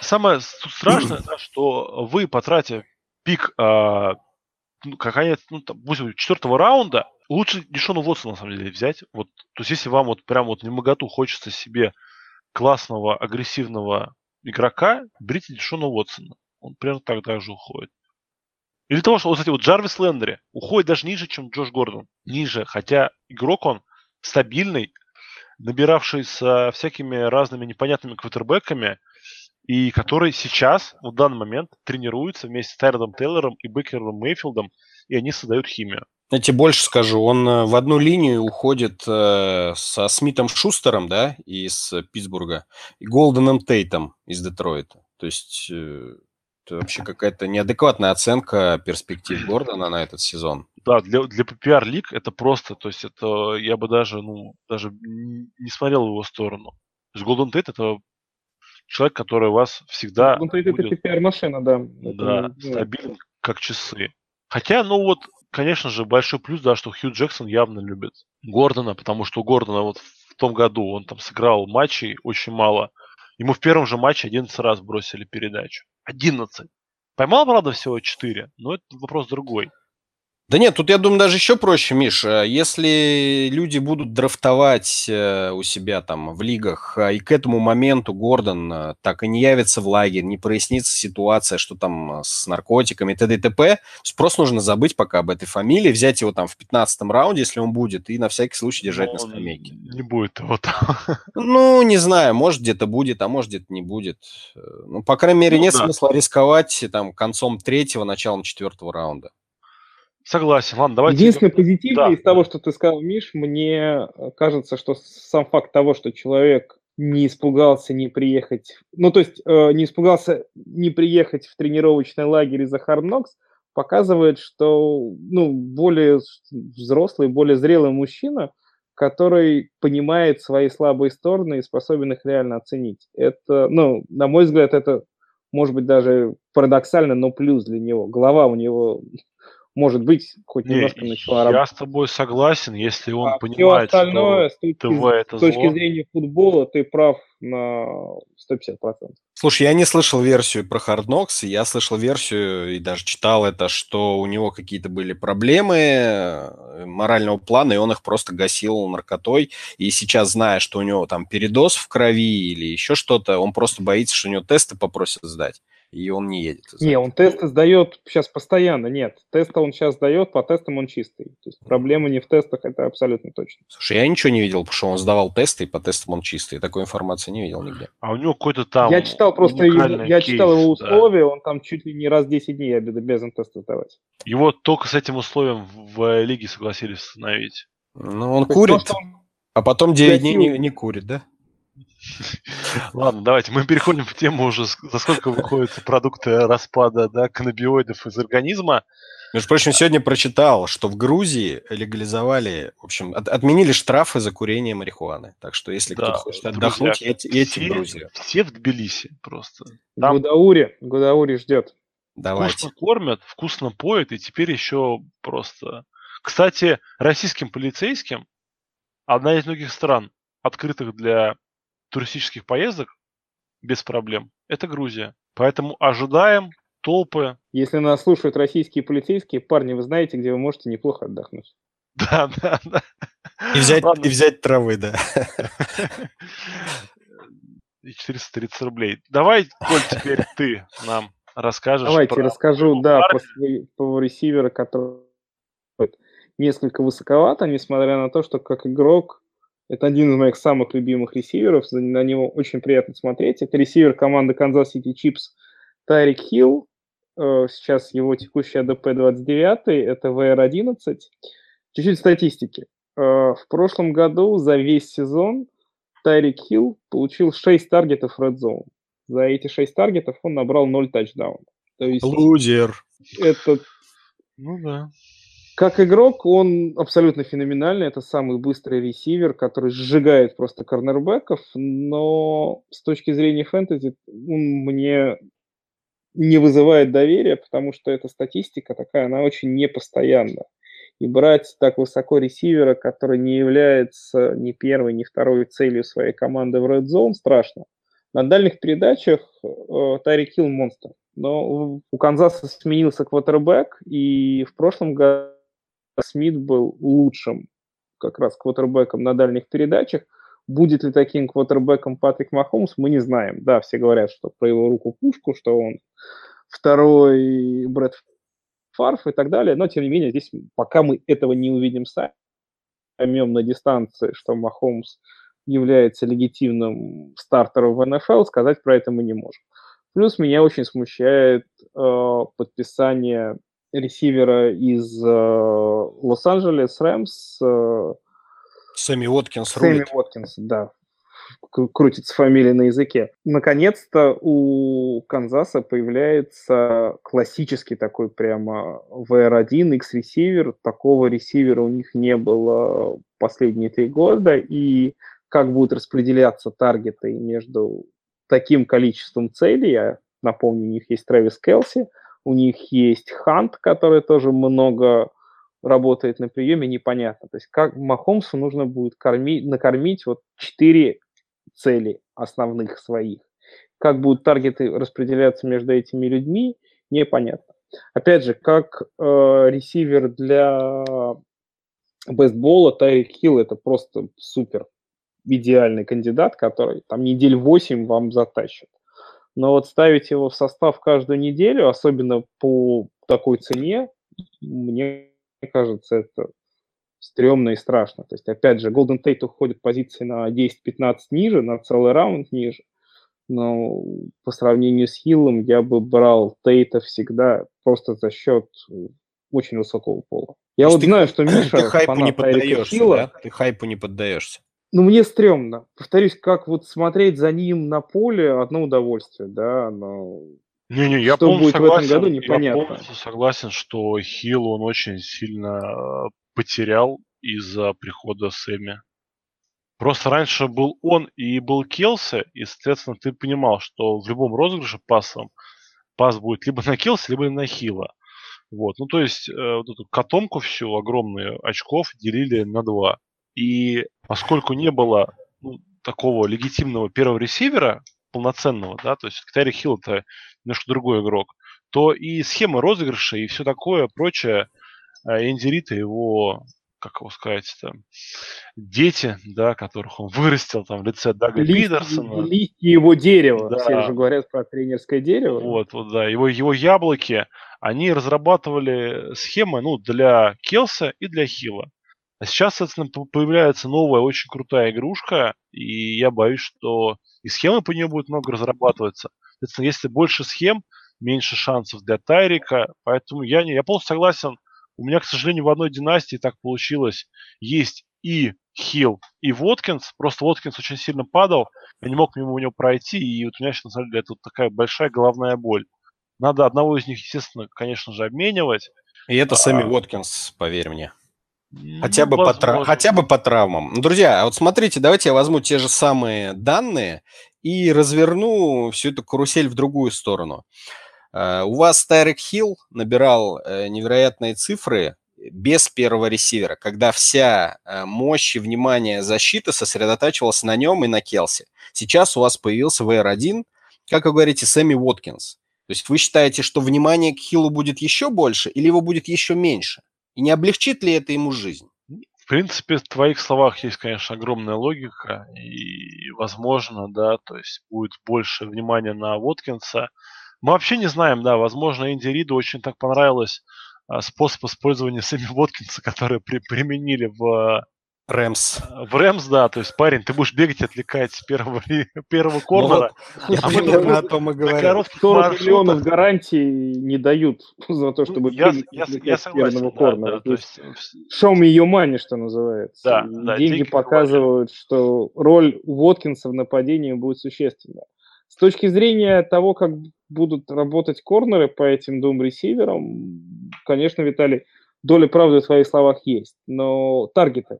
Самое страшное, да, что вы, потратив пик а, ну, какая ну, там, будем четвертого раунда, лучше Дешону Вотсона, на самом деле, взять. Вот, то есть, если вам вот прям вот не моготу хочется себе классного, агрессивного игрока, берите Дешона Уотсона. Он примерно так даже уходит. Или того, что, вот, кстати, вот Джарвис Лендри уходит даже ниже, чем Джош Гордон. Ниже, хотя игрок он стабильный, набиравший с всякими разными непонятными квотербеками, и который сейчас, в данный момент, тренируется вместе с Тайродом Тейлором и Бекером Мейфилдом, и они создают химию. Я тебе больше скажу, он э, в одну линию уходит э, со Смитом Шустером, да, из Питтсбурга, и Голденом Тейтом из Детройта. То есть э, вообще какая-то неадекватная оценка перспектив Гордона на этот сезон. Да, для, для PPR лиг это просто, то есть это я бы даже, ну, даже не смотрел в его сторону. То есть Golden Tate это человек, который вас всегда... Golden Tate будет... это PPR-машина, да. Да, это, стабилен, как часы. Хотя, ну вот, конечно же, большой плюс, да, что Хью Джексон явно любит Гордона, потому что у Гордона вот в том году он там сыграл матчей очень мало. Ему в первом же матче 11 раз бросили передачу. 11. Поймал, правда, всего 4, но это вопрос другой. Да нет, тут, я думаю, даже еще проще, Миш. Э, если люди будут драфтовать э, у себя там в лигах, а, и к этому моменту Гордон э, так и не явится в лагерь, не прояснится ситуация, что там с наркотиками, т.д. и т.п., просто нужно забыть пока об этой фамилии, взять его там в 15 раунде, если он будет, и на всякий случай держать Но на скамейке. Не будет его там. Ну, не знаю, может где-то будет, а может где-то не будет. Ну, по крайней мере, ну, нет да. смысла рисковать там концом третьего, началом четвертого раунда. Согласен. Ладно, давайте... Единственное позитивное да. из того, что ты сказал, Миш, мне кажется, что сам факт того, что человек не испугался не приехать, ну, то есть э, не испугался не приехать в тренировочный лагерь из-за Hard показывает, что ну, более взрослый, более зрелый мужчина, который понимает свои слабые стороны и способен их реально оценить. Это, ну, на мой взгляд, это может быть даже парадоксально, но плюс для него. Голова у него может быть, хоть Не, немножко начала я работать. с тобой согласен, если он А все понимает, остальное, что с точки, ТВ это с точки зло. зрения футбола, ты прав на 150%. Слушай, я не слышал версию про Hard Knocks, я слышал версию и даже читал это, что у него какие-то были проблемы э, морального плана, и он их просто гасил наркотой. И сейчас, зная, что у него там передоз в крови или еще что-то, он просто боится, что у него тесты попросят сдать, и он не едет. Не, этого. он тесты сдает сейчас постоянно. Нет, тесты он сейчас сдает, по тестам он чистый. То есть проблема не в тестах, это абсолютно точно. Слушай, я ничего не видел, потому что он сдавал тесты, и по тестам он чистый. Такой информации не видел нигде. А у него какой-то там я читал просто его, я читал его кейс, да. условия, он там чуть ли не раз в 10 дней обязан тесты сдавать. Его только с этим условием в, лиге согласились установить. Ну, он То курит, то, он- а потом 9 дней не, не курит, да? Ладно, давайте мы переходим в тему уже, за сколько выходят продукты распада да, каннабиоидов из организма. Между прочим, сегодня прочитал, что в Грузии легализовали, в общем, от- отменили штрафы за курение марихуаны. Так что, если Да, кто-то хочет друзья, отдохнуть, едьте в все, Грузию. все в Тбилиси просто. Там Гудаури, Гудаури ждет. Давайте. вкусно кормят, вкусно поют, и теперь еще просто... Кстати, российским полицейским одна из многих стран, открытых для туристических поездок без проблем, это Грузия. Поэтому ожидаем толпы. Если нас слушают российские полицейские, парни, вы знаете, где вы можете неплохо отдохнуть. Да, да, да. И взять, Ладно. и взять травы, да. И 430 рублей. Давай, Коль, теперь ты нам расскажешь Давайте про расскажу, да, по ресивера, который несколько высоковато, несмотря на то, что как игрок это один из моих самых любимых ресиверов, на него очень приятно смотреть. Это ресивер команды Kansas City Chiefs Тарик Хилл. Э, Сейчас его текущий АДП 29, это VR11. Чуть-чуть статистики. Э, В прошлом году за весь сезон Тайрик Хилл получил 6 таргетов в Red Zone. За эти 6 таргетов он набрал 0 тачдаунов. То есть Лузер. это Ну да. Как игрок он абсолютно феноменальный. Это самый быстрый ресивер, который сжигает просто корнербеков. Но с точки зрения фэнтези он мне не вызывает доверия, потому что эта статистика такая, она очень непостоянна. И брать так высоко ресивера, который не является ни первой, ни второй целью своей команды в Red Zone, страшно. На дальних передачах э, Тарик Хилл монстр. Но у Канзаса сменился квотербек, и в прошлом году Смит был лучшим как раз квотербеком на дальних передачах. Будет ли таким квотербеком Патрик Махомс, мы не знаем. Да, все говорят, что про его руку пушку, что он второй Брэд Фарф и так далее. Но, тем не менее, здесь пока мы этого не увидим сами, поймем на дистанции, что Махомс является легитимным стартером в НФЛ, сказать про это мы не можем. Плюс меня очень смущает э, подписание ресивера из э, Лос-Анджелес Рэмс э, Сэмми Уоткинс Сэмми рулит. Уоткинс, да, Кру- крутится фамилия на языке. Наконец-то у Канзаса появляется классический такой прямо VR1 X-ресивер. Такого ресивера у них не было последние три года. И как будут распределяться таргеты между таким количеством целей, я напомню, у них есть Трэвис Келси, у них есть Хант, который тоже много работает на приеме, непонятно. То есть как Махомсу нужно будет кормить, накормить вот четыре цели основных своих. Как будут таргеты распределяться между этими людьми, непонятно. Опять же, как э, ресивер для бейсбола Тайрик Хилл это просто супер идеальный кандидат, который там недель 8 вам затащит. Но вот ставить его в состав каждую неделю, особенно по такой цене, мне кажется, это стрёмно и страшно. То есть, опять же, Golden Tate уходит позиции на 10-15 ниже, на целый раунд ниже. Но по сравнению с Хиллом я бы брал Тейта всегда просто за счет очень высокого пола. Я вот ты- знаю, что Миша Ты хайпу не поддаешься, Хилла. да? Ты хайпу не поддаешься. Ну, мне стрёмно. Повторюсь, как вот смотреть за ним на поле одно удовольствие, да, но Не-не, я Что будет в этом согласен. году, Я непонятно. полностью согласен, что Хилл он очень сильно э, потерял из-за прихода Сэмми. Просто раньше был он и был Келси, и, соответственно, ты понимал, что в любом розыгрыше пасом пас будет либо на Келси, либо на Хила. Вот. Ну, то есть, э, вот эту котомку всю, огромные очков, делили на два. И поскольку не было ну, такого легитимного первого ресивера, полноценного, да, то есть Тайрик Хилл это немножко другой игрок, то и схемы розыгрыша и все такое прочее, э, Энди его, как его сказать, там, дети, да, которых он вырастил там в лице Дага Листья, Пидерсона. листья его дерева. Да. Все же говорят про тренерское дерево. Вот, вот, да, его, его яблоки, они разрабатывали схемы, ну, для Келса и для Хила. А сейчас, соответственно, появляется новая, очень крутая игрушка, и я боюсь, что и схемы по нее будет много разрабатываться. Соответственно, если больше схем, меньше шансов для Тайрика, поэтому я, не, я полностью согласен. У меня, к сожалению, в одной династии так получилось. Есть и Хилл, и Воткинс. Просто Воткинс очень сильно падал. Я не мог мимо него пройти, и вот у меня сейчас, на самом деле, это вот такая большая головная боль. Надо одного из них, естественно, конечно же, обменивать. И это Сэмми А. Уоткинс, поверь мне. Ну, Хотя бы, по тра- хотя бы по травмам. Ну, друзья, а вот смотрите, давайте я возьму те же самые данные и разверну всю эту карусель в другую сторону. Э, У вас Тайрек Хилл набирал э, невероятные цифры без первого ресивера, когда вся э, мощь и внимание защиты сосредотачивалась на нем и на Келси. Сейчас у вас появился VR1, как вы говорите, Сэмми Уоткинс. То есть вы считаете, что внимание к Хиллу будет еще больше или его будет еще меньше? И не облегчит ли это ему жизнь? В принципе, в твоих словах есть, конечно, огромная логика, и возможно, да, то есть будет больше внимания на Воткинса. Мы вообще не знаем, да, возможно, Энди Риду очень так понравилось а, способ использования Сэмми Воткинса, который при- применили в, Рэмс. в Рэмс, да, то есть, парень, ты будешь бегать отвлекать с первого, первого корнера. Я А примерно потом о том и говорю. коротких 40 маршрутах- миллионов гарантий не дают за то, Ну, чтобы я, бегать я, я с согласен, первого да, корнера. да, То есть э, show me your money, что называется. Да, И да, деньги деньги показывают, что роль Воткинса в нападении будет существенна. С точки зрения того, как будут работать корнеры по этим двум ресиверам, конечно, Виталий, доля правды в твоих словах есть. Но таргеты.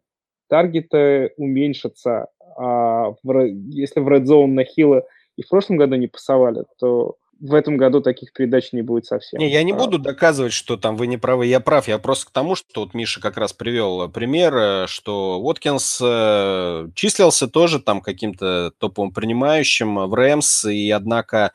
Таргеты уменьшатся. А в если в Red Zone на Хилла и в прошлом году не пасовали, то в этом году таких передач не будет совсем. Не, я не А, буду доказывать, что там вы не правы, я прав. Я просто к тому, что вот Миша как раз привел э, пример, э, что Уоткинс э, числился тоже там каким-то топовым принимающим в Рэмс, и однако,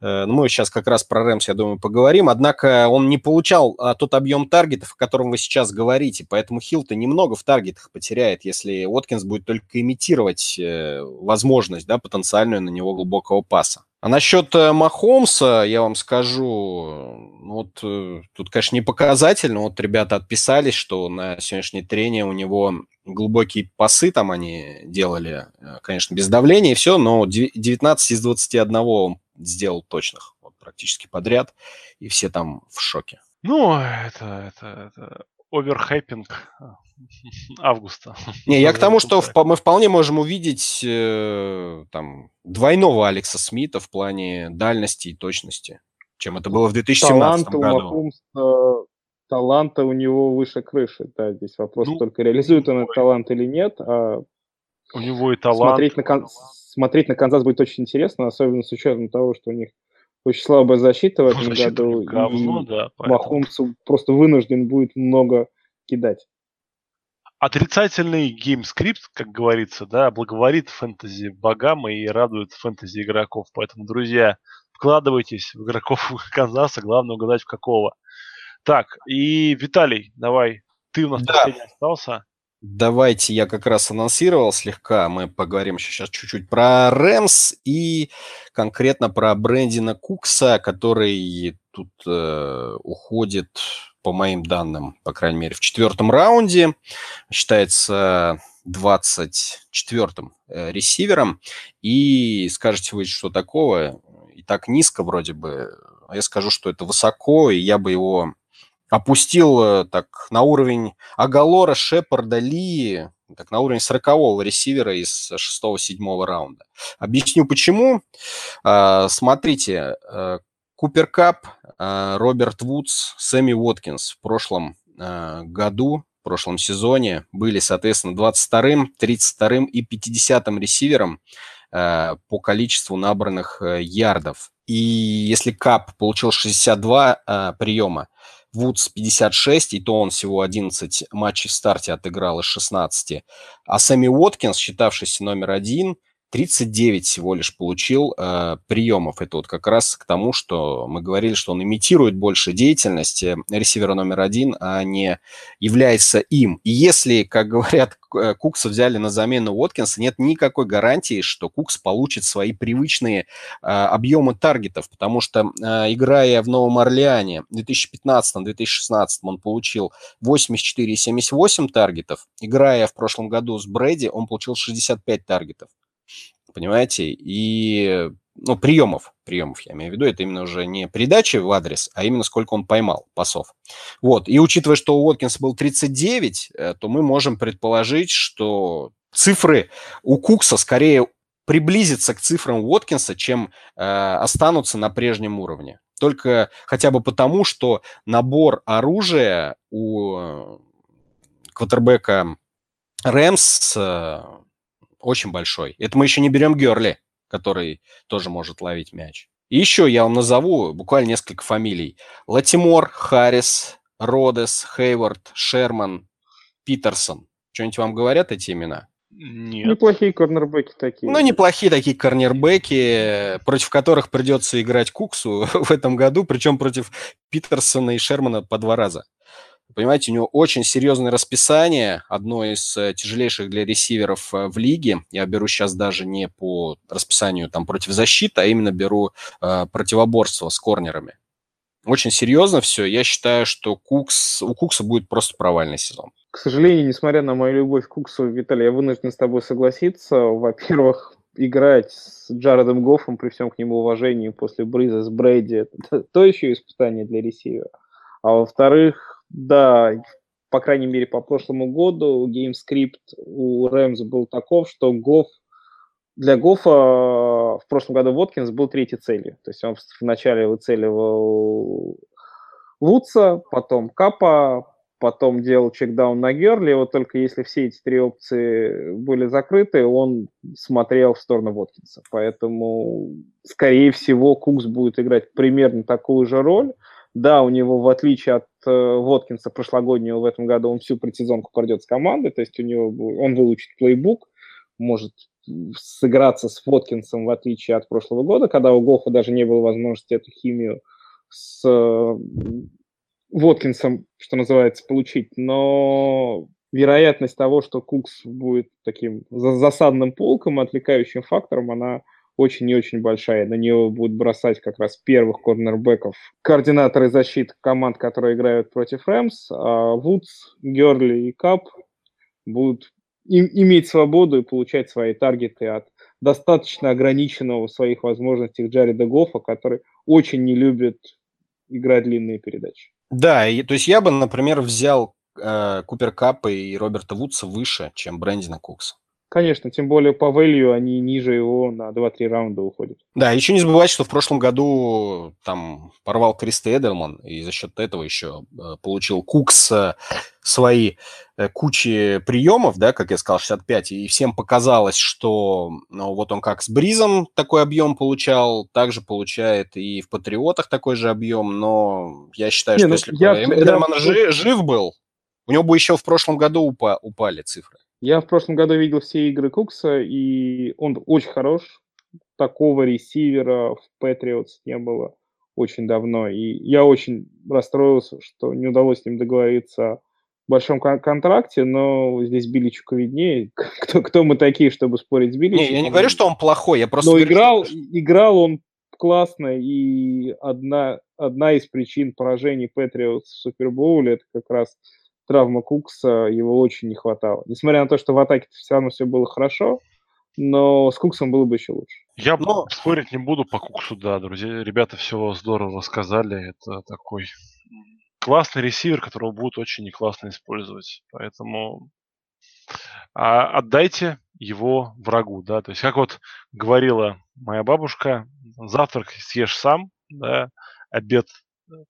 мы сейчас как раз про Рэмс, я думаю, поговорим, однако он не получал а, тот объем таргетов, о котором вы сейчас говорите, поэтому Хилл-то немного в таргетах потеряет, если Уоткинс будет только имитировать э, возможность, да, потенциальную на него глубокого паса. А насчет э, Махомса, я вам скажу, ну вот э, тут, конечно, не показательно. Вот ребята отписались, что на сегодняшнее трение у него глубокие пасы там они делали, э, конечно, без давления и все, но деви- 19 из 21 он сделал точных, вот, практически подряд, и все там в шоке. Ну, это, это, это оверхайпинг а, августа. Не, я к тому, что впо- мы вполне можем увидеть э, там двойного Алекса Смита в плане дальности и точности, чем это было в 2017 таланта у году. Махомса, таланта у него выше крыши. Да, здесь вопрос Ну, только реализует он этот талант или нет. А У него и талант. смотреть, на Кан- смотреть на Канзас будет очень интересно, особенно с учетом того, что у них очень слабая защита в этом защита году. говно, и да. поэтому. Махомсу просто вынужден будет много кидать. Отрицательный game script, как говорится, да, благоволит фэнтези богам и радует фэнтези игроков. Поэтому, друзья, вкладывайтесь в игроков Канзаса, главное угадать в какого. Так, и Виталий, давай, ты у нас Да. последний остался. Давайте я как раз анонсировал слегка, мы поговорим сейчас чуть-чуть про Рэмс и конкретно про Брэндина Кукса, который тут э, уходит, по моим данным, по крайней мере, в четвертом раунде, считается 24-м э, ресивером. И скажете вы, что такого? И так низко вроде бы. А я скажу, что это высоко, и я бы его опустил э, так на уровень Агалора, Шепарда, Ли, так на уровень 40-го ресивера из 6-7 раунда. Объясню почему. А, Смотрите, э, Купер Кап, э, Роберт Вудс, Сэмми Уоткинс в прошлом году, в прошлом сезоне были, соответственно, 22-м, 32-м и 50-м ресивером по количеству набранных ярдов. И если Кап получил 62 приема, Вудс 56, и то он всего 11 матчей в старте отыграл из 16. А Сэмми Уоткинс, считавшийся номер один, 39 всего лишь получил э, приемов. Это вот как раз к тому, что мы говорили, что он имитирует больше деятельности ресивера номер один, а не является им. И если, как говорят, э, Кукса взяли на замену Уоткинса, нет никакой гарантии, что Кукс получит свои привычные э, объемы таргетов, потому что, э, играя в Новом Орлеане в 2015-2016 он получил 84 и 78 таргетов, играя в прошлом году с Брэди, он получил 65 таргетов понимаете, и, ну, приемов, приемов я имею в виду, это именно уже не передачи в адрес, а именно сколько он поймал пасов. Вот, и учитывая, что у Уоткинса был 39, э, то мы можем предположить, что цифры у Кукса скорее приблизятся к цифрам Уоткинса, чем э, останутся на прежнем уровне. Только хотя бы потому, что набор оружия у э, квотербека Рэмс э, очень большой. Это мы еще не берем Герли, который тоже может ловить мяч. И еще я вам назову буквально несколько фамилий. Латимор, Харрис, Родес, Хейвард, Шерман, Питерсон. Что-нибудь вам говорят эти имена? Нет. Неплохие корнербеки такие. Ну, неплохие такие корнербеки, против которых придется играть Куксу в этом году, причем против Питерсона и Шермана по два раза. Понимаете, у него очень серьезное расписание, одно из э, тяжелейших для ресиверов э, в лиге. Я беру сейчас даже не по расписанию там против защиты, а именно беру э, противоборство с корнерами. Очень серьезно все. Я считаю, что Кукс, у Кукса будет просто провальный сезон. К сожалению, несмотря на мою любовь к Куксу, Виталий, я вынужден с тобой согласиться. Во-первых, играть с Джаредом Гоффом при всем к нему уважении после Бриза с Брейди – это то еще испытание для ресивера. А во-вторых, да, по крайней мере, по прошлому году game script у Рэмс был таков, что Гофф для Гофа в прошлом году Воткинс был третьей целью. То есть он вначале выцеливал Вудса, потом Капа, потом делал checkdown на Герли. Вот только если все эти три опции были закрыты, он смотрел в сторону Воткинса. Поэтому, скорее всего, Кукс будет играть примерно такую же роль. Да, у него, в отличие от э, Воткинса прошлогоднего в этом году, он всю предсезонку пройдет с командой, то есть у него он выучит плейбук, может сыграться с Воткинсом, в отличие от прошлого года, когда у Гофа даже не было возможности эту химию с э, Воткинсом, что называется, получить. Но вероятность того, что Кукс будет таким засадным полком, отвлекающим фактором, она очень и очень большая. На нее будут бросать как раз первых корнербеков координаторы защиты команд, которые играют против Рэмс, а Вудс, Герли и Кап будут им, иметь свободу и получать свои таргеты от достаточно ограниченного в своих возможностях Джареда Гофа, который очень не любит играть длинные передачи. Да, и, то есть я бы, например, взял э, Купер Капа и Роберта Вудса выше, чем Брэндина Кукса. Конечно, тем более по value они ниже его на 2-3 раунда уходят. Да, еще не забывайте, что в прошлом году там порвал Криста Эдерман, и за счет этого еще э, получил Кукс э, свои э, кучи приемов, да, как я сказал, 65, и всем показалось, что ну, вот он как с Бризом такой объем получал, также получает и в Патриотах такой же объем, но я считаю, не, что ну, если я, Эдерман я... Жив, жив был, у него бы еще в прошлом году упа, упали цифры. Я в прошлом году видел все игры Кукса, и он очень хорош. Такого ресивера в Patriots не было очень давно. И я очень расстроился, что не удалось с ним договориться о большом кон- контракте, но здесь Биличуку виднее. Кто, кто мы такие, чтобы спорить с Биличуком? Не, я не говорю, что он плохой, я просто... Но говорю, играл, что... играл он классно, и одна, одна из причин поражений Patriots в Супербоуле это как раз травма Кукса, его очень не хватало. Несмотря на то, что в атаке все равно все было хорошо, но с Куксом было бы еще лучше. Я но... спорить не буду по Куксу, да, друзья. Ребята все здорово рассказали. Это такой классный ресивер, которого будут очень не классно использовать. Поэтому а, отдайте его врагу, да. То есть, как вот говорила моя бабушка, завтрак съешь сам, да, обед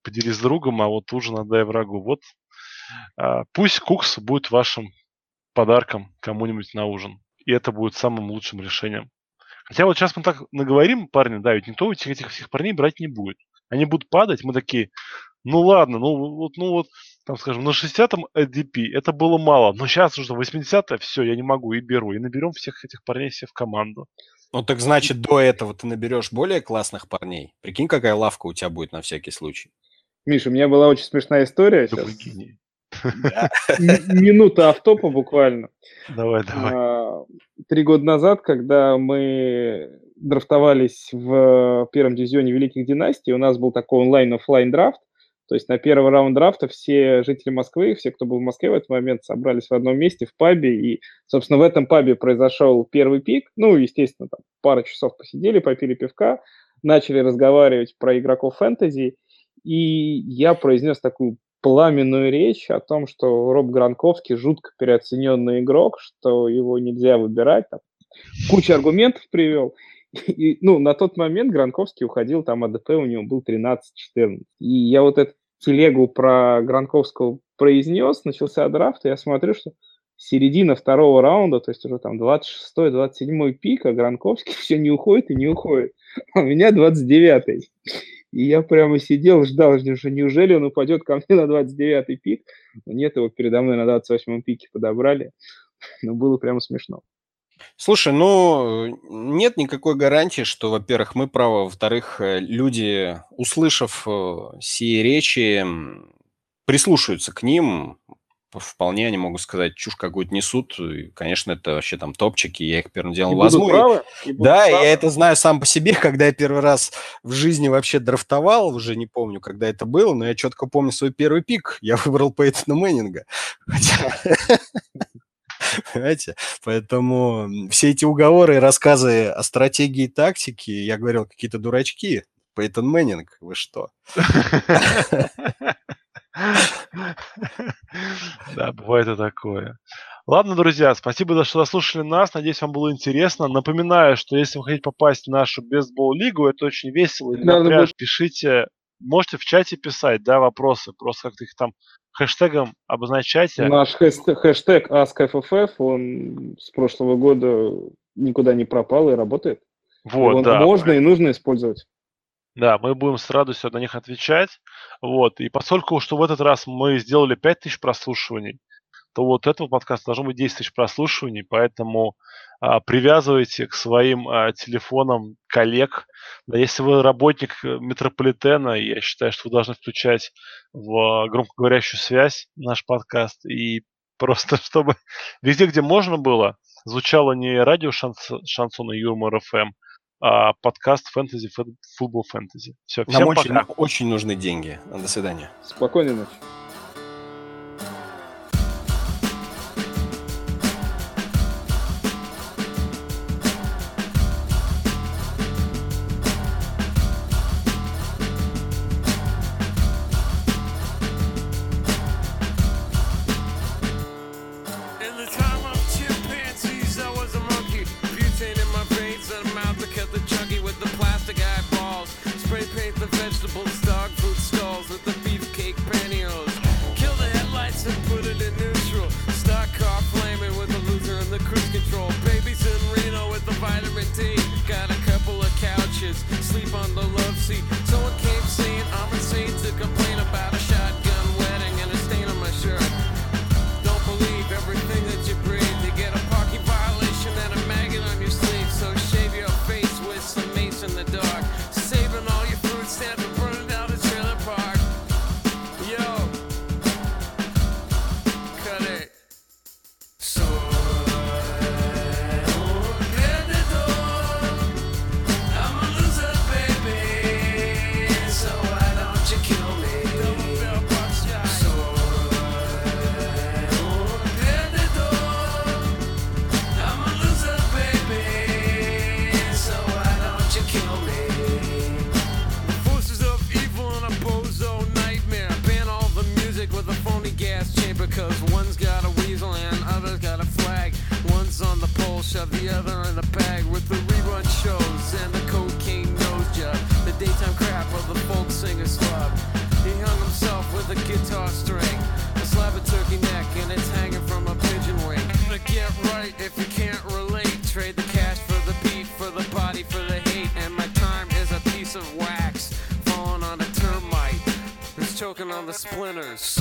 поделись с другом, а вот ужин отдай врагу. Вот пусть кукс будет вашим подарком кому-нибудь на ужин. И это будет самым лучшим решением. Хотя вот сейчас мы так наговорим, парни, да, ведь никто этих, этих всех парней брать не будет. Они будут падать, мы такие, ну ладно, ну вот, ну вот, там, скажем, на 60-м ADP это было мало, но сейчас уже 80-е, все, я не могу, и беру. И наберем всех этих парней все в команду. Ну так значит, до этого ты наберешь более классных парней. Прикинь, какая лавка у тебя будет на всякий случай. Миша, у меня была очень смешная история сейчас. Минута автопа буквально. Давай, давай. А, три года назад, когда мы драфтовались в первом дивизионе Великих Династий, у нас был такой онлайн-офлайн драфт, то есть на первый раунд драфта все жители Москвы, все, кто был в Москве в этот момент, собрались в одном месте в пабе, и, собственно, в этом пабе произошел первый пик. Ну, естественно, там пару часов посидели, попили пивка, начали разговаривать про игроков фэнтези, и я произнес такую пламенную речь о том, что Роб Гранковский жутко переоцененный игрок, что его нельзя выбирать. Там, кучу аргументов привел. И, ну, на тот момент Гранковский уходил, там АДП у него был 13-14. И я вот эту телегу про Гранковского произнес, начался драфт, и я смотрю, что середина второго раунда, то есть уже там 26-27 пик, а Гранковский все не уходит и не уходит. А у меня 29-й. И я прямо сидел, ждал, что неужели он упадет ко мне на 29-й пик. Но нет, его передо мной на 28-м пике подобрали. Но было прямо смешно. Слушай, ну, нет никакой гарантии, что, во-первых, мы правы, во-вторых, э, люди, услышав э, сие речи, прислушаются к ним, вполне они могут сказать, чушь какую-то несут. И, конечно, это вообще там топчики, я их первым делом и возьму. Правы, и да, правы. я это знаю сам по себе, когда я первый раз в жизни вообще драфтовал, уже не помню, когда это было, но я четко помню свой первый пик. Я выбрал Пейтона Мэннинга. Понимаете? Поэтому все эти уговоры и рассказы о стратегии и тактике, я говорил, какие-то дурачки. Пейтон Мэннинг, вы что? Да, бывает и такое. Ладно, друзья, спасибо, что дослушали нас. Надеюсь, вам было интересно. Напоминаю, что если вы хотите попасть в нашу бейсбол-лигу, это очень весело и напряж. Пишите, можете в чате писать, да, вопросы. Просто как-то их там хэштегом обозначайте. Наш хэштег AskFFF, он с прошлого года никуда не пропал и работает. Вот, Его да. Можно и нужно использовать. Да, мы будем с радостью на них отвечать. Вот. И поскольку что в этот раз мы сделали 5000 прослушиваний, то вот этого подкаста должно быть 10 тысяч прослушиваний, поэтому а, привязывайте к своим а, телефонам коллег. Да, если вы работник э, метрополитена, я считаю, что вы должны включать в громкоговорящую связь наш подкаст и просто чтобы везде, где можно было, звучало не радио шанс, шансона Юмор ФМ, а, подкаст фэнтези, футбол фэнтези. Все, всем Нам пока. Очень, очень нужны деньги. До свидания. Спокойной ночи. The splinters.